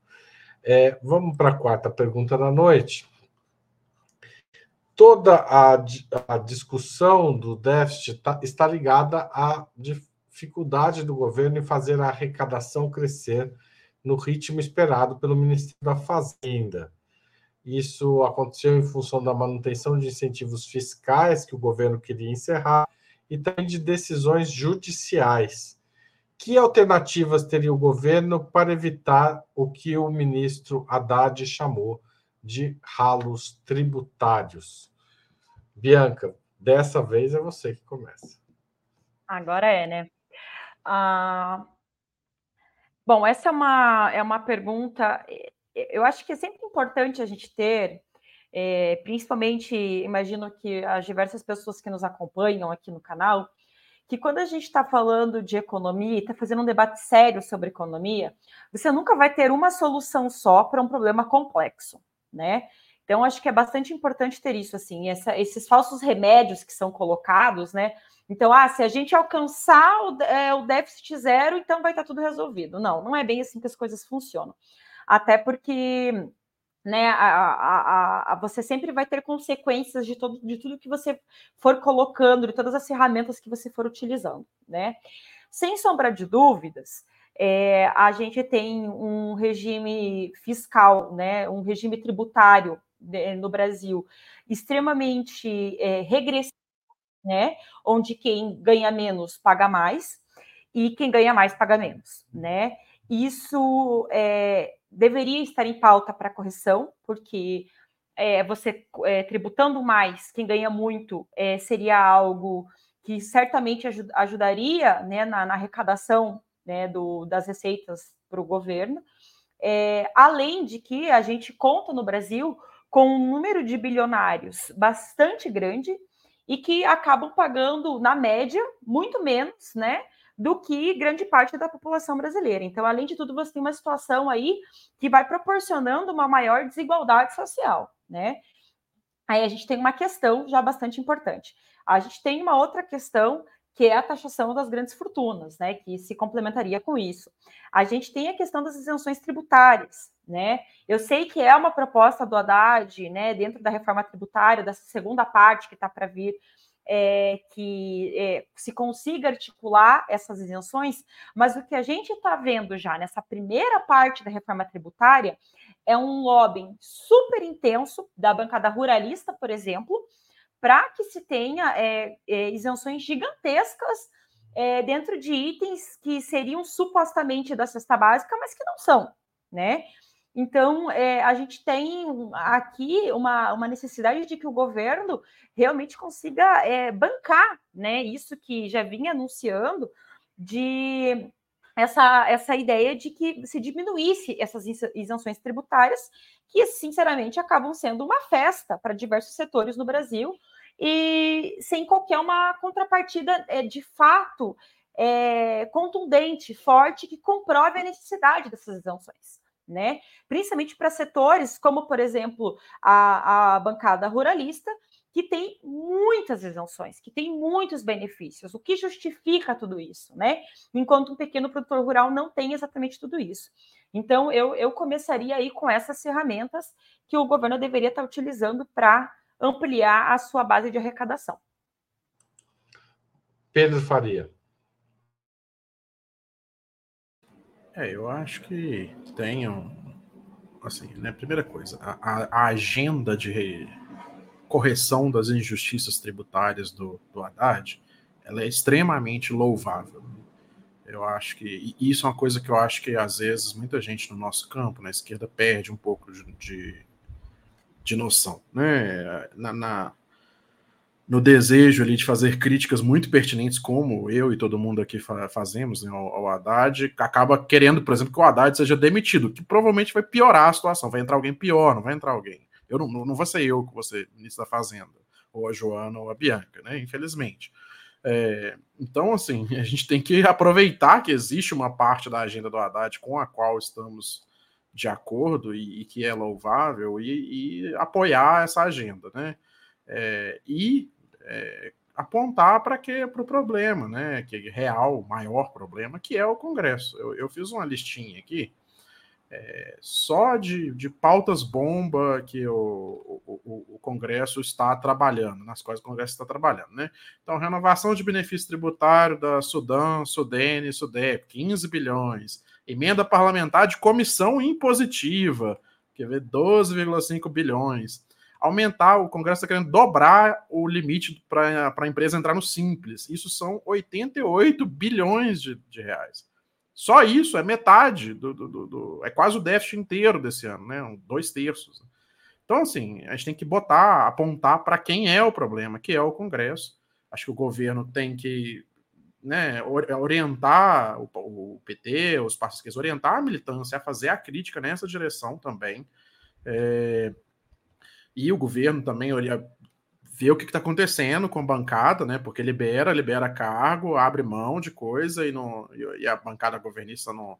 É, vamos para a quarta pergunta da noite. Toda a, a discussão do déficit tá, está ligada à dificuldade do governo em fazer a arrecadação crescer no ritmo esperado pelo Ministério da Fazenda. Isso aconteceu em função da manutenção de incentivos fiscais que o governo queria encerrar e também de decisões judiciais que alternativas teria o governo para evitar o que o ministro Haddad chamou de ralos tributários? Bianca, dessa vez é você que começa. Agora é, né? Ah, bom, essa é uma, é uma pergunta. Eu acho que é sempre importante a gente ter, é, principalmente, imagino que as diversas pessoas que nos acompanham aqui no canal que quando a gente está falando de economia, está fazendo um debate sério sobre economia, você nunca vai ter uma solução só para um problema complexo, né? Então, acho que é bastante importante ter isso, assim, essa, esses falsos remédios que são colocados, né? Então, ah, se a gente alcançar o, é, o déficit zero, então vai estar tá tudo resolvido. Não, não é bem assim que as coisas funcionam. Até porque né, a, a, a, você sempre vai ter consequências de, todo, de tudo que você for colocando, de todas as ferramentas que você for utilizando, né? Sem sombra de dúvidas, é, a gente tem um regime fiscal, né, um regime tributário né, no Brasil extremamente é, regressivo né? Onde quem ganha menos paga mais e quem ganha mais paga menos, né? Isso é, deveria estar em pauta para correção, porque é, você é, tributando mais, quem ganha muito, é, seria algo que certamente aj ajudaria né, na, na arrecadação né, do, das receitas para o governo. É, além de que a gente conta no Brasil com um número de bilionários bastante grande e que acabam pagando, na média, muito menos, né? Do que grande parte da população brasileira. Então, além de tudo, você tem uma situação aí que vai proporcionando uma maior desigualdade social, né? Aí a gente tem uma questão já bastante importante. A gente tem uma outra questão que é a taxação das grandes fortunas, né, que se complementaria com isso. A gente tem a questão das isenções tributárias, né? Eu sei que é uma proposta do Haddad, né, dentro da reforma tributária, dessa segunda parte que está para vir, é, que é, se consiga articular essas isenções, mas o que a gente está vendo já nessa primeira parte da reforma tributária é um lobbying super intenso da bancada ruralista, por exemplo, para que se tenha é, é, isenções gigantescas é, dentro de itens que seriam supostamente da cesta básica, mas que não são, né? Então, a gente tem aqui uma, uma necessidade de que o governo realmente consiga bancar né, isso que já vinha anunciando, de essa, essa ideia de que se diminuísse essas isenções tributárias, que, sinceramente, acabam sendo uma festa para diversos setores no Brasil, e sem qualquer uma contrapartida é, de fato é, contundente, forte, que comprove a necessidade dessas isenções. Né? Principalmente para setores como, por exemplo, a, a bancada ruralista, que tem muitas isenções, que tem muitos benefícios. O que justifica tudo isso, né? Enquanto um pequeno produtor rural não tem exatamente tudo isso. Então, eu, eu começaria aí com essas ferramentas que o governo deveria estar utilizando para ampliar a sua base de arrecadação. Pedro Faria. É, eu acho que tem um, assim, né, primeira coisa, a, a agenda de correção das injustiças tributárias do, do Haddad, ela é extremamente louvável. Eu acho que e isso é uma coisa que eu acho que às vezes muita gente no nosso campo, na esquerda, perde um pouco de, de de noção, né? Na, na, no desejo ali de fazer críticas muito pertinentes, como eu e todo mundo aqui fa fazemos né, ao, ao, Haddad, acaba querendo, por exemplo, que o Haddad seja demitido, que provavelmente vai piorar a situação, vai entrar alguém pior, não vai entrar alguém. Eu não, não vou ser eu que você ministro da Fazenda, ou a Joana ou a Bianca, né? Infelizmente. É, então, assim, a gente tem que aproveitar que existe uma parte da agenda do Haddad com a qual estamos de acordo e, e que é louvável e, e, apoiar essa agenda, né? É, e é, apontar para que para o problema, né? Que é real, maior problema, que é o Congresso. Eu, eu fiz uma listinha aqui é, só de, de pautas bomba que o, o, o, Congresso está trabalhando, nas quais o Congresso está trabalhando, né? Então, renovação de benefício tributário da Sudã, Sudene, Sudep, 15 bilhões Emenda parlamentar de comissão impositiva, quer ver 12,5 bilhões. Aumentar, o Congresso está querendo dobrar o limite para a empresa entrar no Simples. Isso são 88 bilhões de, de reais. Só isso é metade do, do, do, do, É quase o déficit inteiro desse ano, né? Dois terços. Então, assim, a gente tem que botar, apontar para quem é o problema, que é o Congresso. Acho que o governo tem que né, orientar o, o, PT, os partidos orientar a militância a fazer a crítica nessa direção também. É, e o governo também ver o que está acontecendo com a bancada, né? Porque libera, libera cargo, abre mão de coisa e, não, e a bancada governista não,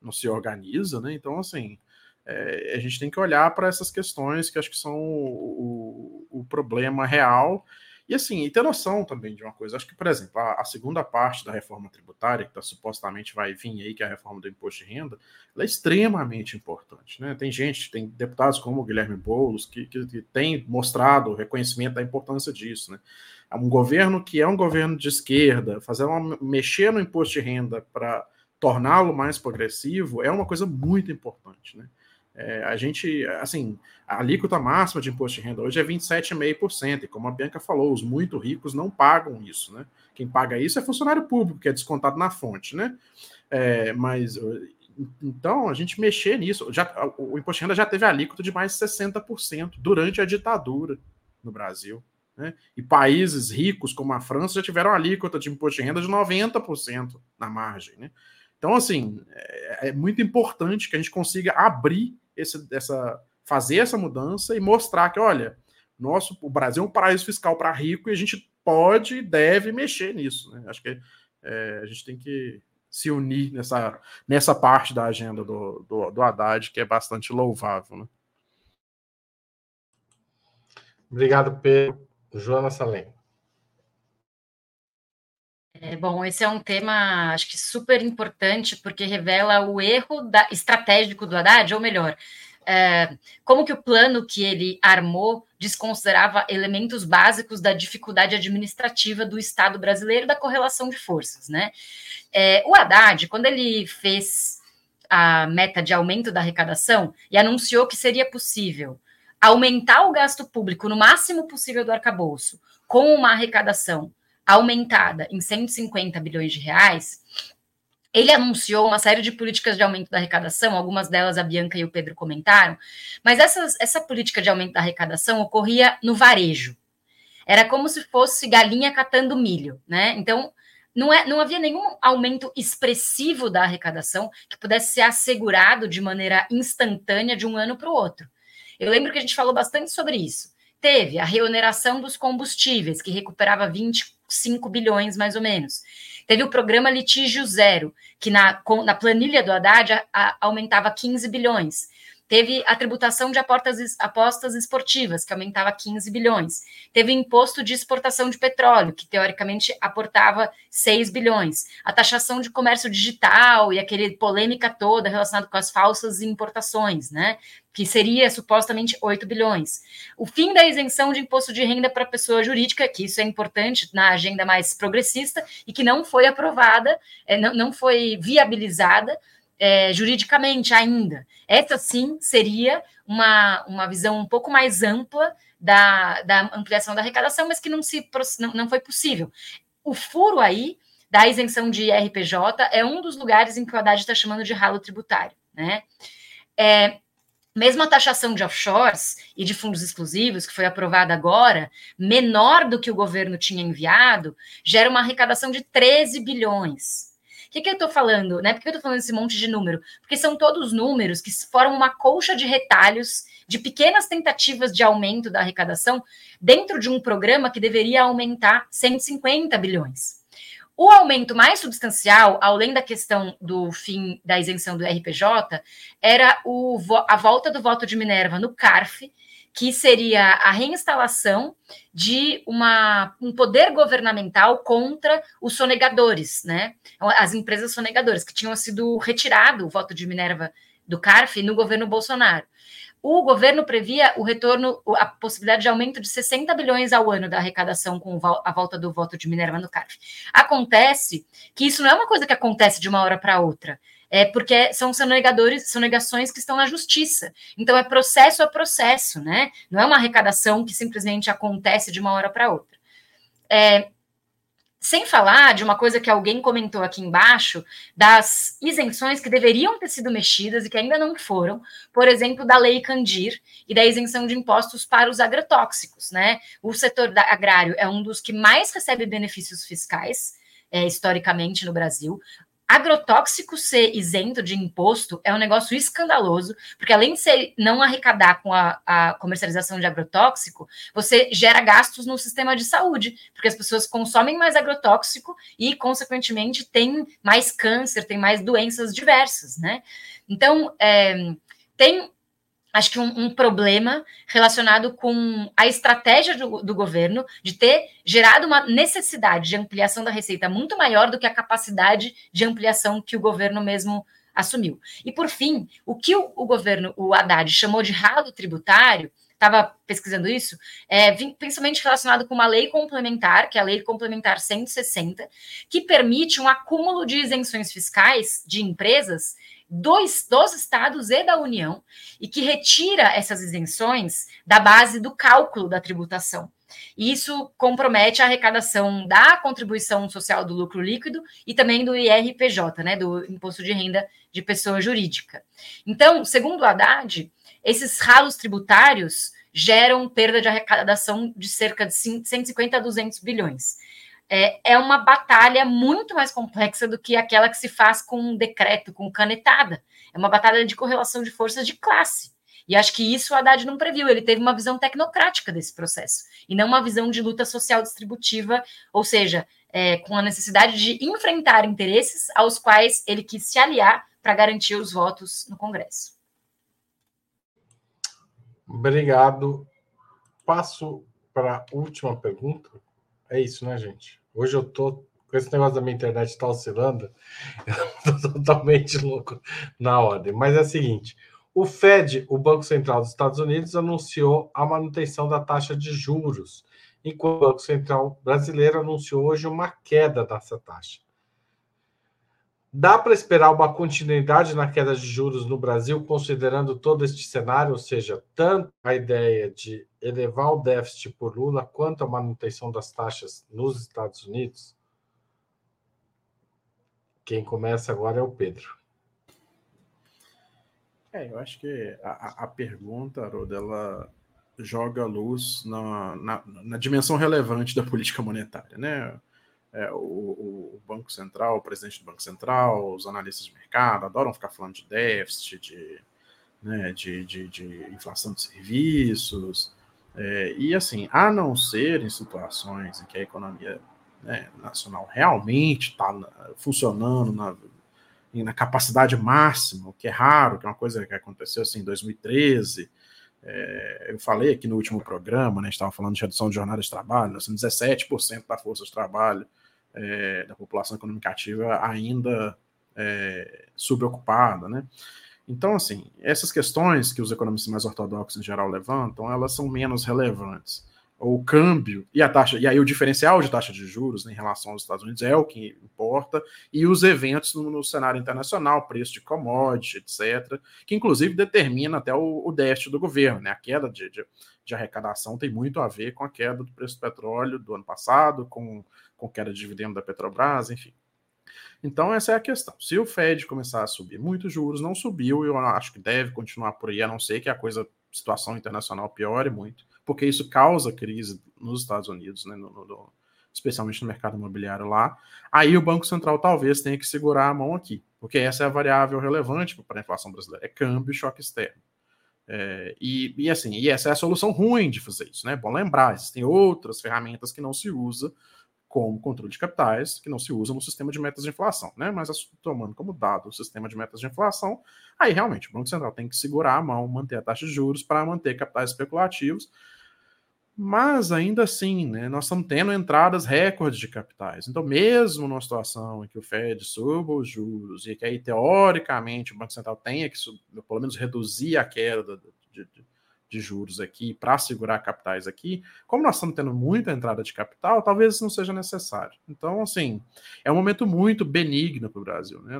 não se organiza, né? Então, assim, é, a gente tem que olhar para essas questões que acho que são o, o, o problema real e assim, e ter noção também de uma coisa. Acho que, por exemplo, a, a segunda parte da reforma tributária, que tá, supostamente vai vir aí, que é a reforma do imposto de renda, ela é extremamente importante. Né? Tem gente, tem deputados como o Guilherme Boulos, que, que, que tem mostrado o reconhecimento da importância disso. Né? Um governo que é um governo de esquerda, fazer uma, mexer no imposto de renda para torná-lo mais progressivo é uma coisa muito importante. Né? É, a gente, assim, a alíquota máxima de imposto de renda hoje é 27,5%, e como a Bianca falou, os muito ricos não pagam isso, né? Quem paga isso é funcionário público, que é descontado na fonte, né? É, mas então a gente mexer nisso, já, o imposto de renda já teve alíquota de mais de 60% durante a ditadura no Brasil. Né? E países ricos como a França já tiveram alíquota de imposto de renda de 90% na margem. Né? Então, assim, é, é, muito importante que a gente consiga abrir esse, essa, fazer essa mudança e mostrar que, olha, nosso, o Brasil é um paraíso fiscal para rico e a gente pode e deve mexer nisso. Né? Acho que é, a gente tem que se unir nessa, nessa parte da agenda do, do, do Haddad, que é bastante louvável. Né? Obrigado, Pedro. Joana Salem. É, bom, esse é um tema, acho que super importante, porque revela o erro da, estratégico do Haddad, ou melhor, é, como que o plano que ele armou desconsiderava elementos básicos da dificuldade administrativa do Estado brasileiro da correlação de forças, né? É, o Haddad, quando ele fez a meta de aumento da arrecadação e anunciou que seria possível aumentar o gasto público no máximo possível do arcabouço, com uma arrecadação aumentada em 150 bilhões de reais, ele anunciou uma série de políticas de aumento da arrecadação, algumas delas a Bianca e o Pedro comentaram, mas essas, essa política de aumento da arrecadação ocorria no varejo. Era como se fosse galinha catando milho, né? Então, não, é, não havia nenhum aumento expressivo da arrecadação que pudesse ser assegurado de maneira instantânea de um ano para o outro. Eu lembro que a gente falou bastante sobre isso. Teve a reoneração dos combustíveis, que recuperava 25 bilhões mais ou menos. Teve o programa Litígio Zero, que na, na planilha do Haddad a, a, aumentava 15 bilhões. Teve a tributação de apostas, apostas esportivas, que aumentava 15 bilhões. Teve imposto de exportação de petróleo, que teoricamente aportava 6 bilhões. A taxação de comércio digital e aquele polêmica toda relacionada com as falsas importações, né? Que seria supostamente 8 bilhões. O fim da isenção de imposto de renda para pessoa jurídica, que isso é importante na agenda mais progressista e que não foi aprovada, é, não, não foi viabilizada é, juridicamente ainda. Essa sim seria uma, uma visão um pouco mais ampla da, da ampliação da arrecadação, mas que não, se, não, não foi possível. O furo aí da isenção de RPJ é um dos lugares em que o Haddad está chamando de ralo tributário. Né? É, mesmo a taxação de offshores e de fundos exclusivos, que foi aprovada agora, menor do que o governo tinha enviado, gera uma arrecadação de 13 bilhões que, que eu estou falando, né? Por que eu estou falando esse monte de número? Porque são todos números que formam uma colcha de retalhos de pequenas tentativas de aumento da arrecadação dentro de um programa que deveria aumentar 150 bilhões. O aumento mais substancial, além da questão do fim da isenção do RPJ, era o, a volta do voto de Minerva no CARF, que seria a reinstalação de uma, um poder governamental contra os sonegadores, né? As empresas sonegadoras, que tinham sido retirado o voto de Minerva do CARF no governo Bolsonaro. O governo previa o retorno, a possibilidade de aumento de 60 bilhões ao ano da arrecadação com a volta do voto de Minerva no CARF. Acontece que isso não é uma coisa que acontece de uma hora para outra é porque são sonegadores, sonegações que estão na justiça. Então é processo a processo, né? Não é uma arrecadação que simplesmente acontece de uma hora para outra. É, sem falar de uma coisa que alguém comentou aqui embaixo, das isenções que deveriam ter sido mexidas e que ainda não foram, por exemplo, da Lei Candir e da isenção de impostos para os agrotóxicos, né? O setor agrário é um dos que mais recebe benefícios fiscais, é, historicamente no Brasil agrotóxico ser isento de imposto é um negócio escandaloso, porque além de você não arrecadar com a, a, comercialização de agrotóxico, você gera gastos no sistema de saúde, porque as pessoas consomem mais agrotóxico e, consequentemente, têm mais câncer, têm mais doenças diversas, né? Então, é, tem acho que um, um, problema relacionado com a estratégia do, do, governo de ter gerado uma necessidade de ampliação da receita muito maior do que a capacidade de ampliação que o governo mesmo assumiu. E por fim, o que o, o governo, o Haddad, chamou de ralo tributário, estava pesquisando isso, é, principalmente relacionado com uma lei complementar, que é a Lei Complementar 160, que permite um acúmulo de isenções fiscais de empresas dos, dos estados e da União e que retira essas isenções da base do cálculo da tributação. E isso compromete a arrecadação da contribuição social do lucro líquido e também do IRPJ, né, do Imposto de Renda de Pessoa Jurídica. Então, segundo o Haddad, esses ralos tributários geram perda de arrecadação de cerca de 150 a 200 bilhões. É, é uma batalha muito mais complexa do que aquela que se faz com um decreto, com canetada. É uma batalha de correlação de forças de classe. E acho que isso o Haddad não previu. Ele teve uma visão tecnocrática desse processo e não uma visão de luta social distributiva, ou seja, é, com a necessidade de enfrentar interesses aos quais ele quis se aliar para garantir os votos no Congresso. Obrigado. Passo para a última pergunta. É isso, né, gente? Hoje eu tô com esse negócio da minha internet está oscilando, eu tô totalmente louco na ordem. Mas é o seguinte: o Fed, o Banco Central dos Estados Unidos, anunciou a manutenção da taxa de juros, enquanto o Banco Central brasileiro anunciou hoje uma queda dessa taxa. Dá para esperar uma continuidade na queda de juros no Brasil, considerando todo este cenário, ou seja, tanto a ideia de elevar o déficit por Lula quanto a manutenção das taxas nos Estados Unidos? Quem começa agora é o Pedro. É, eu acho que a, a pergunta, Haroldo, ela joga luz na, na, na, dimensão relevante da política monetária, né? É, o, o, Banco Central, o presidente do Banco Central, os analistas de mercado adoram ficar falando de déficit, de, né, de, de, de inflação de serviços, é, e assim, a não ser em situações em que a economia né, nacional realmente está funcionando na na capacidade máxima, o que é raro, que é uma coisa que aconteceu assim em 2013. É, eu falei aqui no último programa, né, a gente estava falando de redução de jornada de trabalho, nós temos 17% da força de trabalho é, da população econômica ativa ainda é, subocupada, né? Então, assim, essas questões que os economistas mais ortodoxos em geral levantam, elas são menos relevantes o câmbio e a taxa, e aí o diferencial de taxa de juros né, em relação aos Estados Unidos é o que importa, e os eventos no, no cenário internacional, preço de commodity, etc., que inclusive determina até o, o déficit do governo, né? A queda de, de, de, arrecadação tem muito a ver com a queda do preço do petróleo do ano passado, com, com queda de dividendo da Petrobras, enfim. Então, essa é a questão. Se o Fed começar a subir muitos juros, não subiu, eu acho que deve continuar por aí, a não ser que a coisa, situação internacional piore muito porque isso causa crise nos Estados Unidos, né, no, no, especialmente no mercado imobiliário lá. Aí o Banco Central talvez tenha que segurar a mão aqui, porque essa é a variável relevante para a inflação brasileira, é câmbio e choque externo. É, e, e, assim, e essa é a solução ruim de fazer isso, né? Bom lembrar, existem outras ferramentas que não se usa como controle de capitais, que não se usa no sistema de metas de inflação, né? Mas tomando como dado o sistema de metas de inflação, aí realmente o Banco Central tem que segurar a mão, manter a taxa de juros para manter capitais especulativos mas ainda assim, né, nós estamos tendo entradas recordes de capitais. Então, mesmo numa situação em que o Fed suba os juros e que aí, teoricamente, o Banco Central tenha que, pelo menos, reduzir a queda de, de, de juros aqui para segurar capitais aqui, como nós estamos tendo muita entrada de capital, talvez isso não seja necessário. Então, assim, é um momento muito benigno para o Brasil. Né?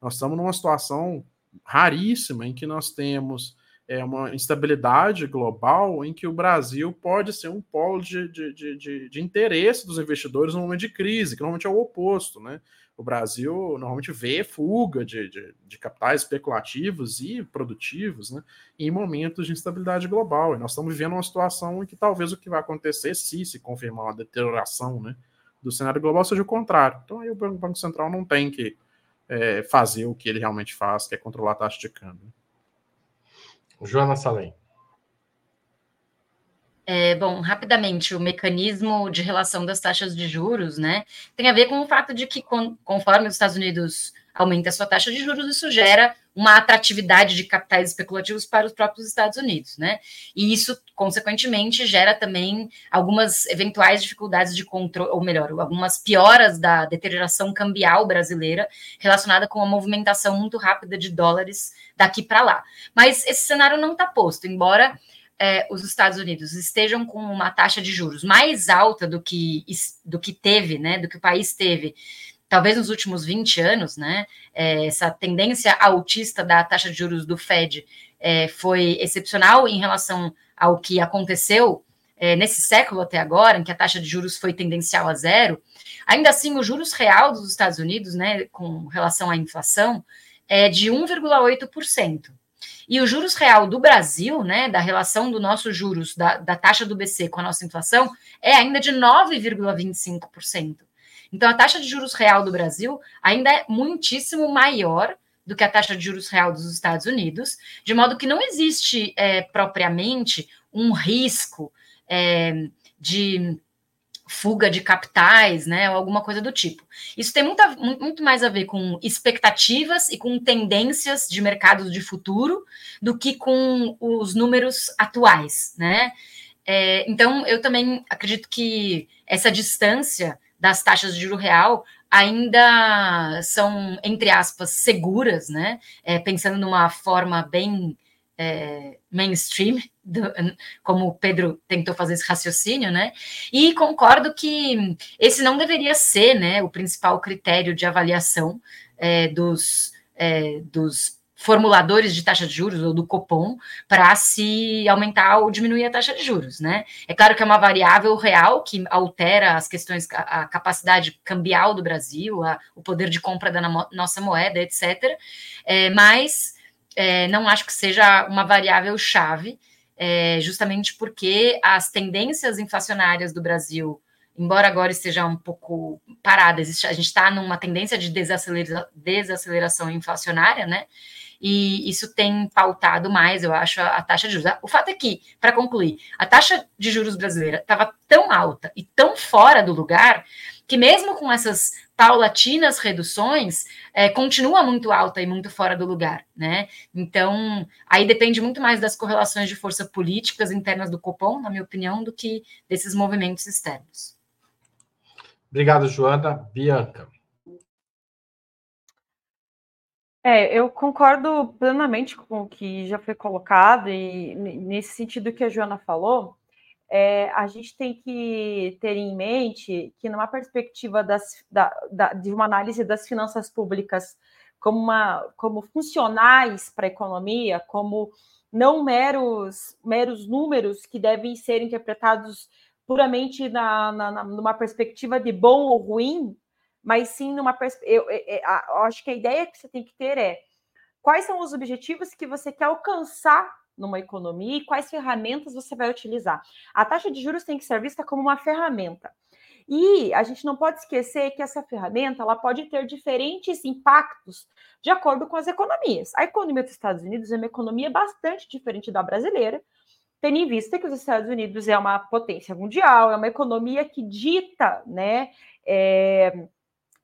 Nós estamos numa situação raríssima em que nós temos é, uma instabilidade global em que o Brasil pode ser um polo de, de, de, de, interesse dos investidores no momento de crise, que normalmente é o oposto, né? O Brasil normalmente vê fuga de, de, de capitais especulativos e produtivos né, em momentos de instabilidade global. E nós estamos vivendo uma situação em que talvez o que vai acontecer, se se confirmar uma deterioração né, do cenário global, seja o contrário. Então aí o Banco Central não tem que é, fazer o que ele realmente faz, que é controlar a taxa de câmbio. Joana Salem. É, bom, rapidamente, o mecanismo de relação das taxas de juros, né, tem a ver com o fato de que, conforme os Estados Unidos aumenta a sua taxa de juros, isso gera uma atratividade de capitais especulativos para os próprios Estados Unidos, né? E isso, consequentemente, gera também algumas eventuais dificuldades de controle, ou melhor, algumas pioras da deterioração cambial brasileira relacionada com a movimentação muito rápida de dólares daqui para lá. Mas esse cenário não está posto, embora é, os Estados Unidos estejam com uma taxa de juros mais alta do que, do que teve, né, do que o país teve talvez nos últimos 20 anos, né, é, essa tendência altista da taxa de juros do Fed é, foi excepcional em relação ao que aconteceu é, nesse século até agora, em que a taxa de juros foi tendencial a zero, ainda assim, os juros real dos Estados Unidos, né, com relação à inflação, é de 1,8%. E o juros real do Brasil, né, da relação do nosso juros, da, da taxa do BC com a nossa inflação, é ainda de 9,25%. Então, a taxa de juros real do Brasil ainda é muitíssimo maior do que a taxa de juros real dos Estados Unidos, de modo que não existe é, propriamente um risco é, de fuga de capitais, né, ou alguma coisa do tipo. Isso tem muita, muito mais a ver com expectativas e com tendências de mercados de futuro do que com os números atuais, né? É, então, eu também acredito que essa distância das taxas de juro real ainda são, entre aspas, seguras, né? É, pensando numa forma bem é, mainstream, do, como o Pedro tentou fazer esse raciocínio, né? E concordo que esse não deveria ser, né, o principal critério de avaliação é, dos, é, dos formuladores de taxa de juros ou do Copom para se aumentar ou diminuir a taxa de juros, né? É claro que é uma variável real que altera as questões, a, capacidade cambial do Brasil, a, o poder de compra da nossa moeda, etc. É, mas é, não acho que seja uma variável chave, é, justamente porque as tendências inflacionárias do Brasil, embora agora esteja um pouco parada, a gente está numa tendência de desacelera, desaceleração inflacionária, né? E isso tem pautado mais, eu acho, a, a taxa de juros. O fato é que, para concluir, a taxa de juros brasileira estava tão alta e tão fora do lugar que mesmo com essas paulatinas reduções, é, continua muito alta e muito fora do lugar, né? Então, aí depende muito mais das correlações de força políticas internas do Copom, na minha opinião, do que desses movimentos externos. Obrigado, Joana. Bianca. É, eu concordo plenamente com o que já foi colocado, e nesse sentido que a Joana falou, é, a gente tem que ter em mente que, numa perspectiva das, da, da, de uma análise das finanças públicas como, uma, como funcionais para a economia, como não meros, meros números que devem ser interpretados puramente na, na, numa perspectiva de bom ou ruim, mas sim numa perspectiva. Eu, eu, eu, acho que a ideia que você tem que ter é quais são os objetivos que você quer alcançar numa economia e quais ferramentas você vai utilizar. A taxa de juros tem que ser vista como uma ferramenta. E a gente não pode esquecer que essa ferramenta ela pode ter diferentes impactos de acordo com as economias. A economia dos Estados Unidos é uma economia bastante diferente da brasileira, tendo em vista que os Estados Unidos é uma potência mundial, é uma economia que dita né, é,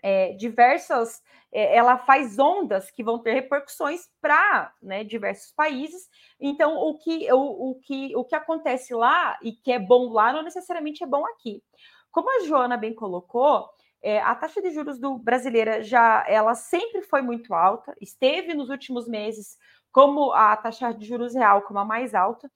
é, diversas é, ela faz ondas que vão ter repercussões para né, diversos países. Então, o que, o, o, que, o que acontece lá e que é bom lá não necessariamente é bom aqui. Como a Joana bem colocou, é, a taxa de juros do brasileira já ela sempre foi muito alta, esteve nos últimos meses como a taxa de juros real como a mais alta,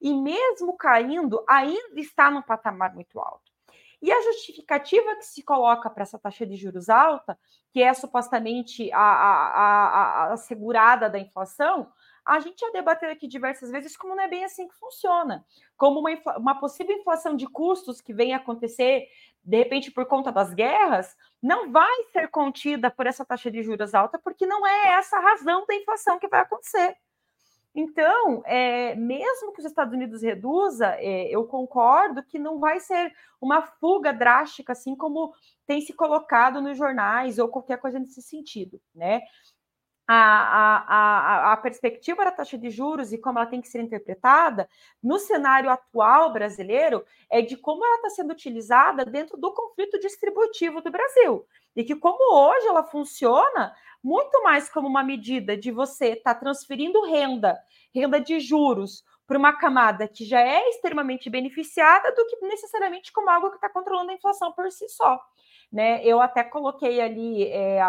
e mesmo caindo, ainda está num patamar muito alto. E a justificativa que se coloca para essa taxa de juros alta, que é supostamente a, a, a, a assegurada da inflação, a gente já debateu aqui diversas vezes como não é bem assim que funciona. Como uma, uma possível inflação de custos que vem acontecer, de repente, por conta das guerras, não vai ser contida por essa taxa de juros alta, porque não é essa a razão da inflação que vai acontecer. Então, é, mesmo que os Estados Unidos reduza, é, eu concordo que não vai ser uma fuga drástica, assim como tem se colocado nos jornais ou qualquer coisa nesse sentido, né? A, a, a, a, perspectiva da taxa de juros e como ela tem que ser interpretada no cenário atual brasileiro é de como ela está sendo utilizada dentro do conflito distributivo do Brasil. E que, como hoje ela funciona, muito mais como uma medida de você estar tá transferindo renda, renda de juros, para uma camada que já é extremamente beneficiada do que necessariamente como algo que está controlando a inflação por si só. Né? Eu até coloquei ali, é, a,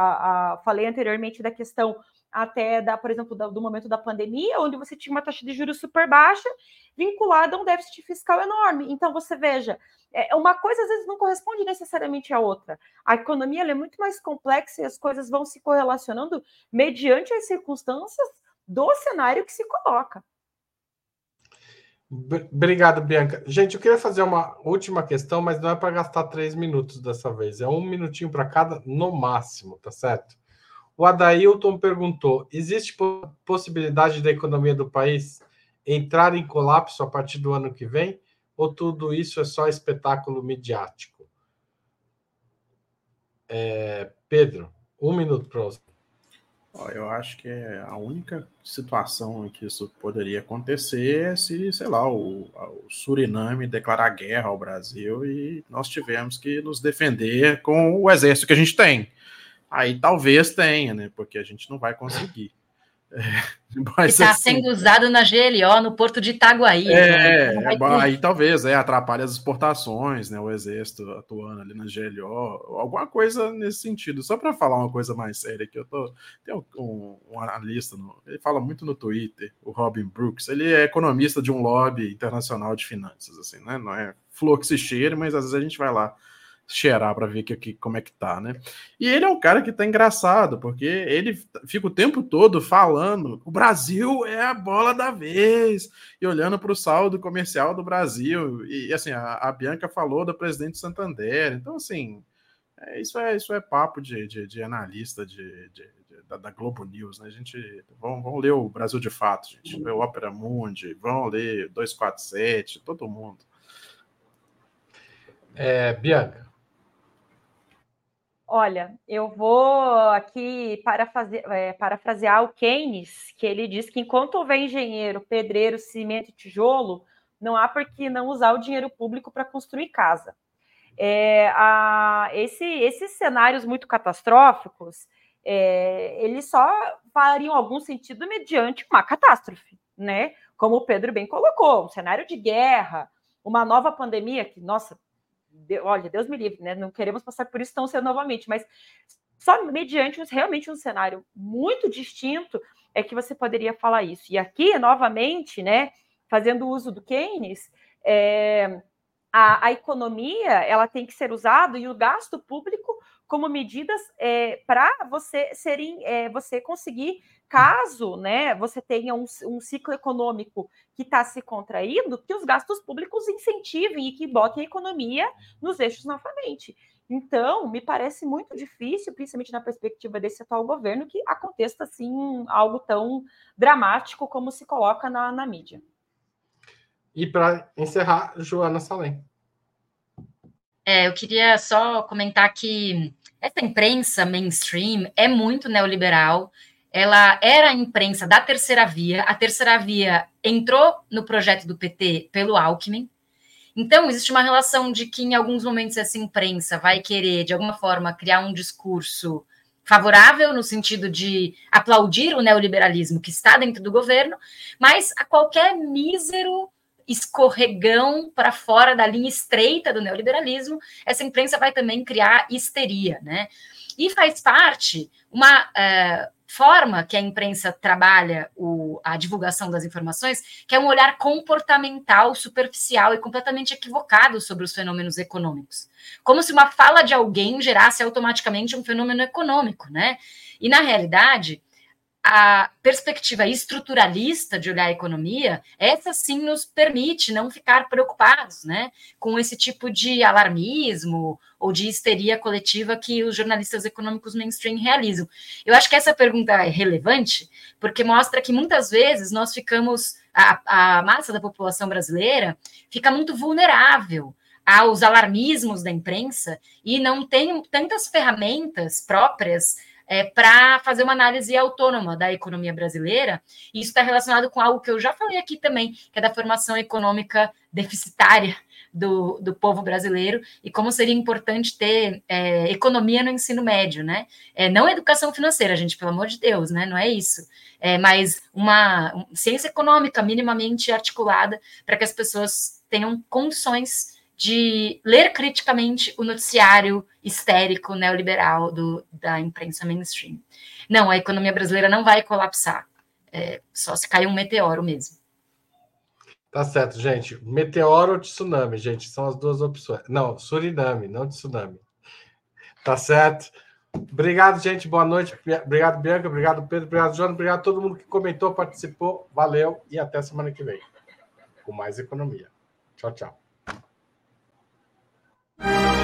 a, falei anteriormente da questão até, da, por exemplo, do momento da pandemia, onde você tinha uma taxa de juros super baixa, vinculada a um déficit fiscal enorme. Então, você veja, é, uma coisa às vezes não corresponde necessariamente à outra. A economia é muito mais complexa e as coisas vão se correlacionando mediante as circunstâncias do cenário que se coloca. Obrigado, Bianca. Gente, eu queria fazer uma última questão, mas não é para gastar três minutos dessa vez. É um minutinho para cada, no máximo, tá certo? O Adailton perguntou: existe possibilidade da economia do país entrar em colapso a partir do ano que vem? Ou tudo isso é só espetáculo midiático? É, Pedro, um minuto para você. Eu acho que a única situação em que isso poderia acontecer é se, sei lá, o, o, Suriname declarar guerra ao Brasil e nós tivemos que nos defender com o exército que a gente tem. Aí talvez tenha, né? Porque a gente não vai conseguir. É, está assim, sendo usado na GLO, no porto de Itaguaí. É, né? aí talvez é, atrapalhe as exportações, né? O exército atuando ali na GLO, alguma coisa nesse sentido. Só para falar uma coisa mais séria, que eu tô. Tem um, um, um analista, no, ele fala muito no Twitter, o Robin Brooks, ele é economista de um lobby internacional de finanças, assim, né? Não é flor que se cheire, mas às vezes a gente vai lá cheirar para ver que, que, como é que tá, né? E ele é um cara que tá engraçado, porque ele fica o tempo todo falando: o Brasil é a bola da vez, e olhando para o saldo comercial do Brasil. E assim, a, a, Bianca falou da presidente Santander. Então, assim, é, isso, é, isso é papo de, de, de analista de, de da, da, Globo News, né? A gente vão, vão ler o Brasil de Fato, gente. O Opera Mundi, vão ler 247, todo mundo. É, Bianca. Olha, eu vou aqui é, parafrasear o Keynes, que ele diz que enquanto houver engenheiro, pedreiro, cimento e tijolo, não há por que não usar o dinheiro público para construir casa. É, a, esse, esses cenários muito catastróficos, é, eles só fariam algum sentido mediante uma catástrofe, né? Como o Pedro bem colocou, um cenário de guerra, uma nova pandemia, que, nossa, olha, Deus me livre, né? Não queremos passar por isso tão cedo novamente, mas só mediante realmente um cenário muito distinto é que você poderia falar isso. E aqui, novamente, né, fazendo uso do Keynes, é, a, a, economia ela tem que ser usada e o gasto público como medidas é, para você serem, é, você conseguir caso né, você tenha um, um ciclo econômico que está se contraindo, que os gastos públicos incentivem e que botem a economia nos eixos novamente. Então, me parece muito difícil, principalmente na perspectiva desse atual governo, que aconteça assim algo tão dramático como se coloca na, na mídia. E para encerrar, Joana Salem. É, eu queria só comentar que essa imprensa mainstream é muito neoliberal ela era a imprensa da terceira via. A terceira via entrou no projeto do PT pelo Alckmin. Então, existe uma relação de que, em alguns momentos, essa imprensa vai querer, de alguma forma, criar um discurso favorável, no sentido de aplaudir o neoliberalismo que está dentro do governo, mas a qualquer mísero escorregão para fora da linha estreita do neoliberalismo, essa imprensa vai também criar histeria, né? E faz parte uma. Uh, forma que a imprensa trabalha o, a divulgação das informações, que é um olhar comportamental, superficial e completamente equivocado sobre os fenômenos econômicos. Como se uma fala de alguém gerasse automaticamente um fenômeno econômico, né? E na realidade, a perspectiva estruturalista de olhar a economia, essa sim nos permite não ficar preocupados né, com esse tipo de alarmismo ou de histeria coletiva que os jornalistas econômicos mainstream realizam. Eu acho que essa pergunta é relevante, porque mostra que muitas vezes nós ficamos, a, a massa da população brasileira fica muito vulnerável aos alarmismos da imprensa e não tem tantas ferramentas próprias é, para fazer uma análise autônoma da economia brasileira. E isso está relacionado com algo que eu já falei aqui também, que é da formação econômica deficitária do, do povo brasileiro e como seria importante ter é, economia no ensino médio, né? É, não educação financeira, gente, pelo amor de Deus, né? Não é isso. É, mas uma um, ciência econômica minimamente articulada para que as pessoas tenham condições de ler criticamente o noticiário histérico neoliberal do, da imprensa mainstream. Não, a economia brasileira não vai colapsar, é, só se cair um meteoro mesmo. Tá certo, gente. Meteoro ou tsunami, gente, são as duas opções. Não, Suriname, não tsunami. Tá certo. Obrigado, gente. Boa noite. Obrigado, Bianca. Obrigado, Pedro. Obrigado, João. Obrigado a todo mundo que comentou, participou. Valeu e até semana que vem com mais economia. Tchau, tchau. Bye.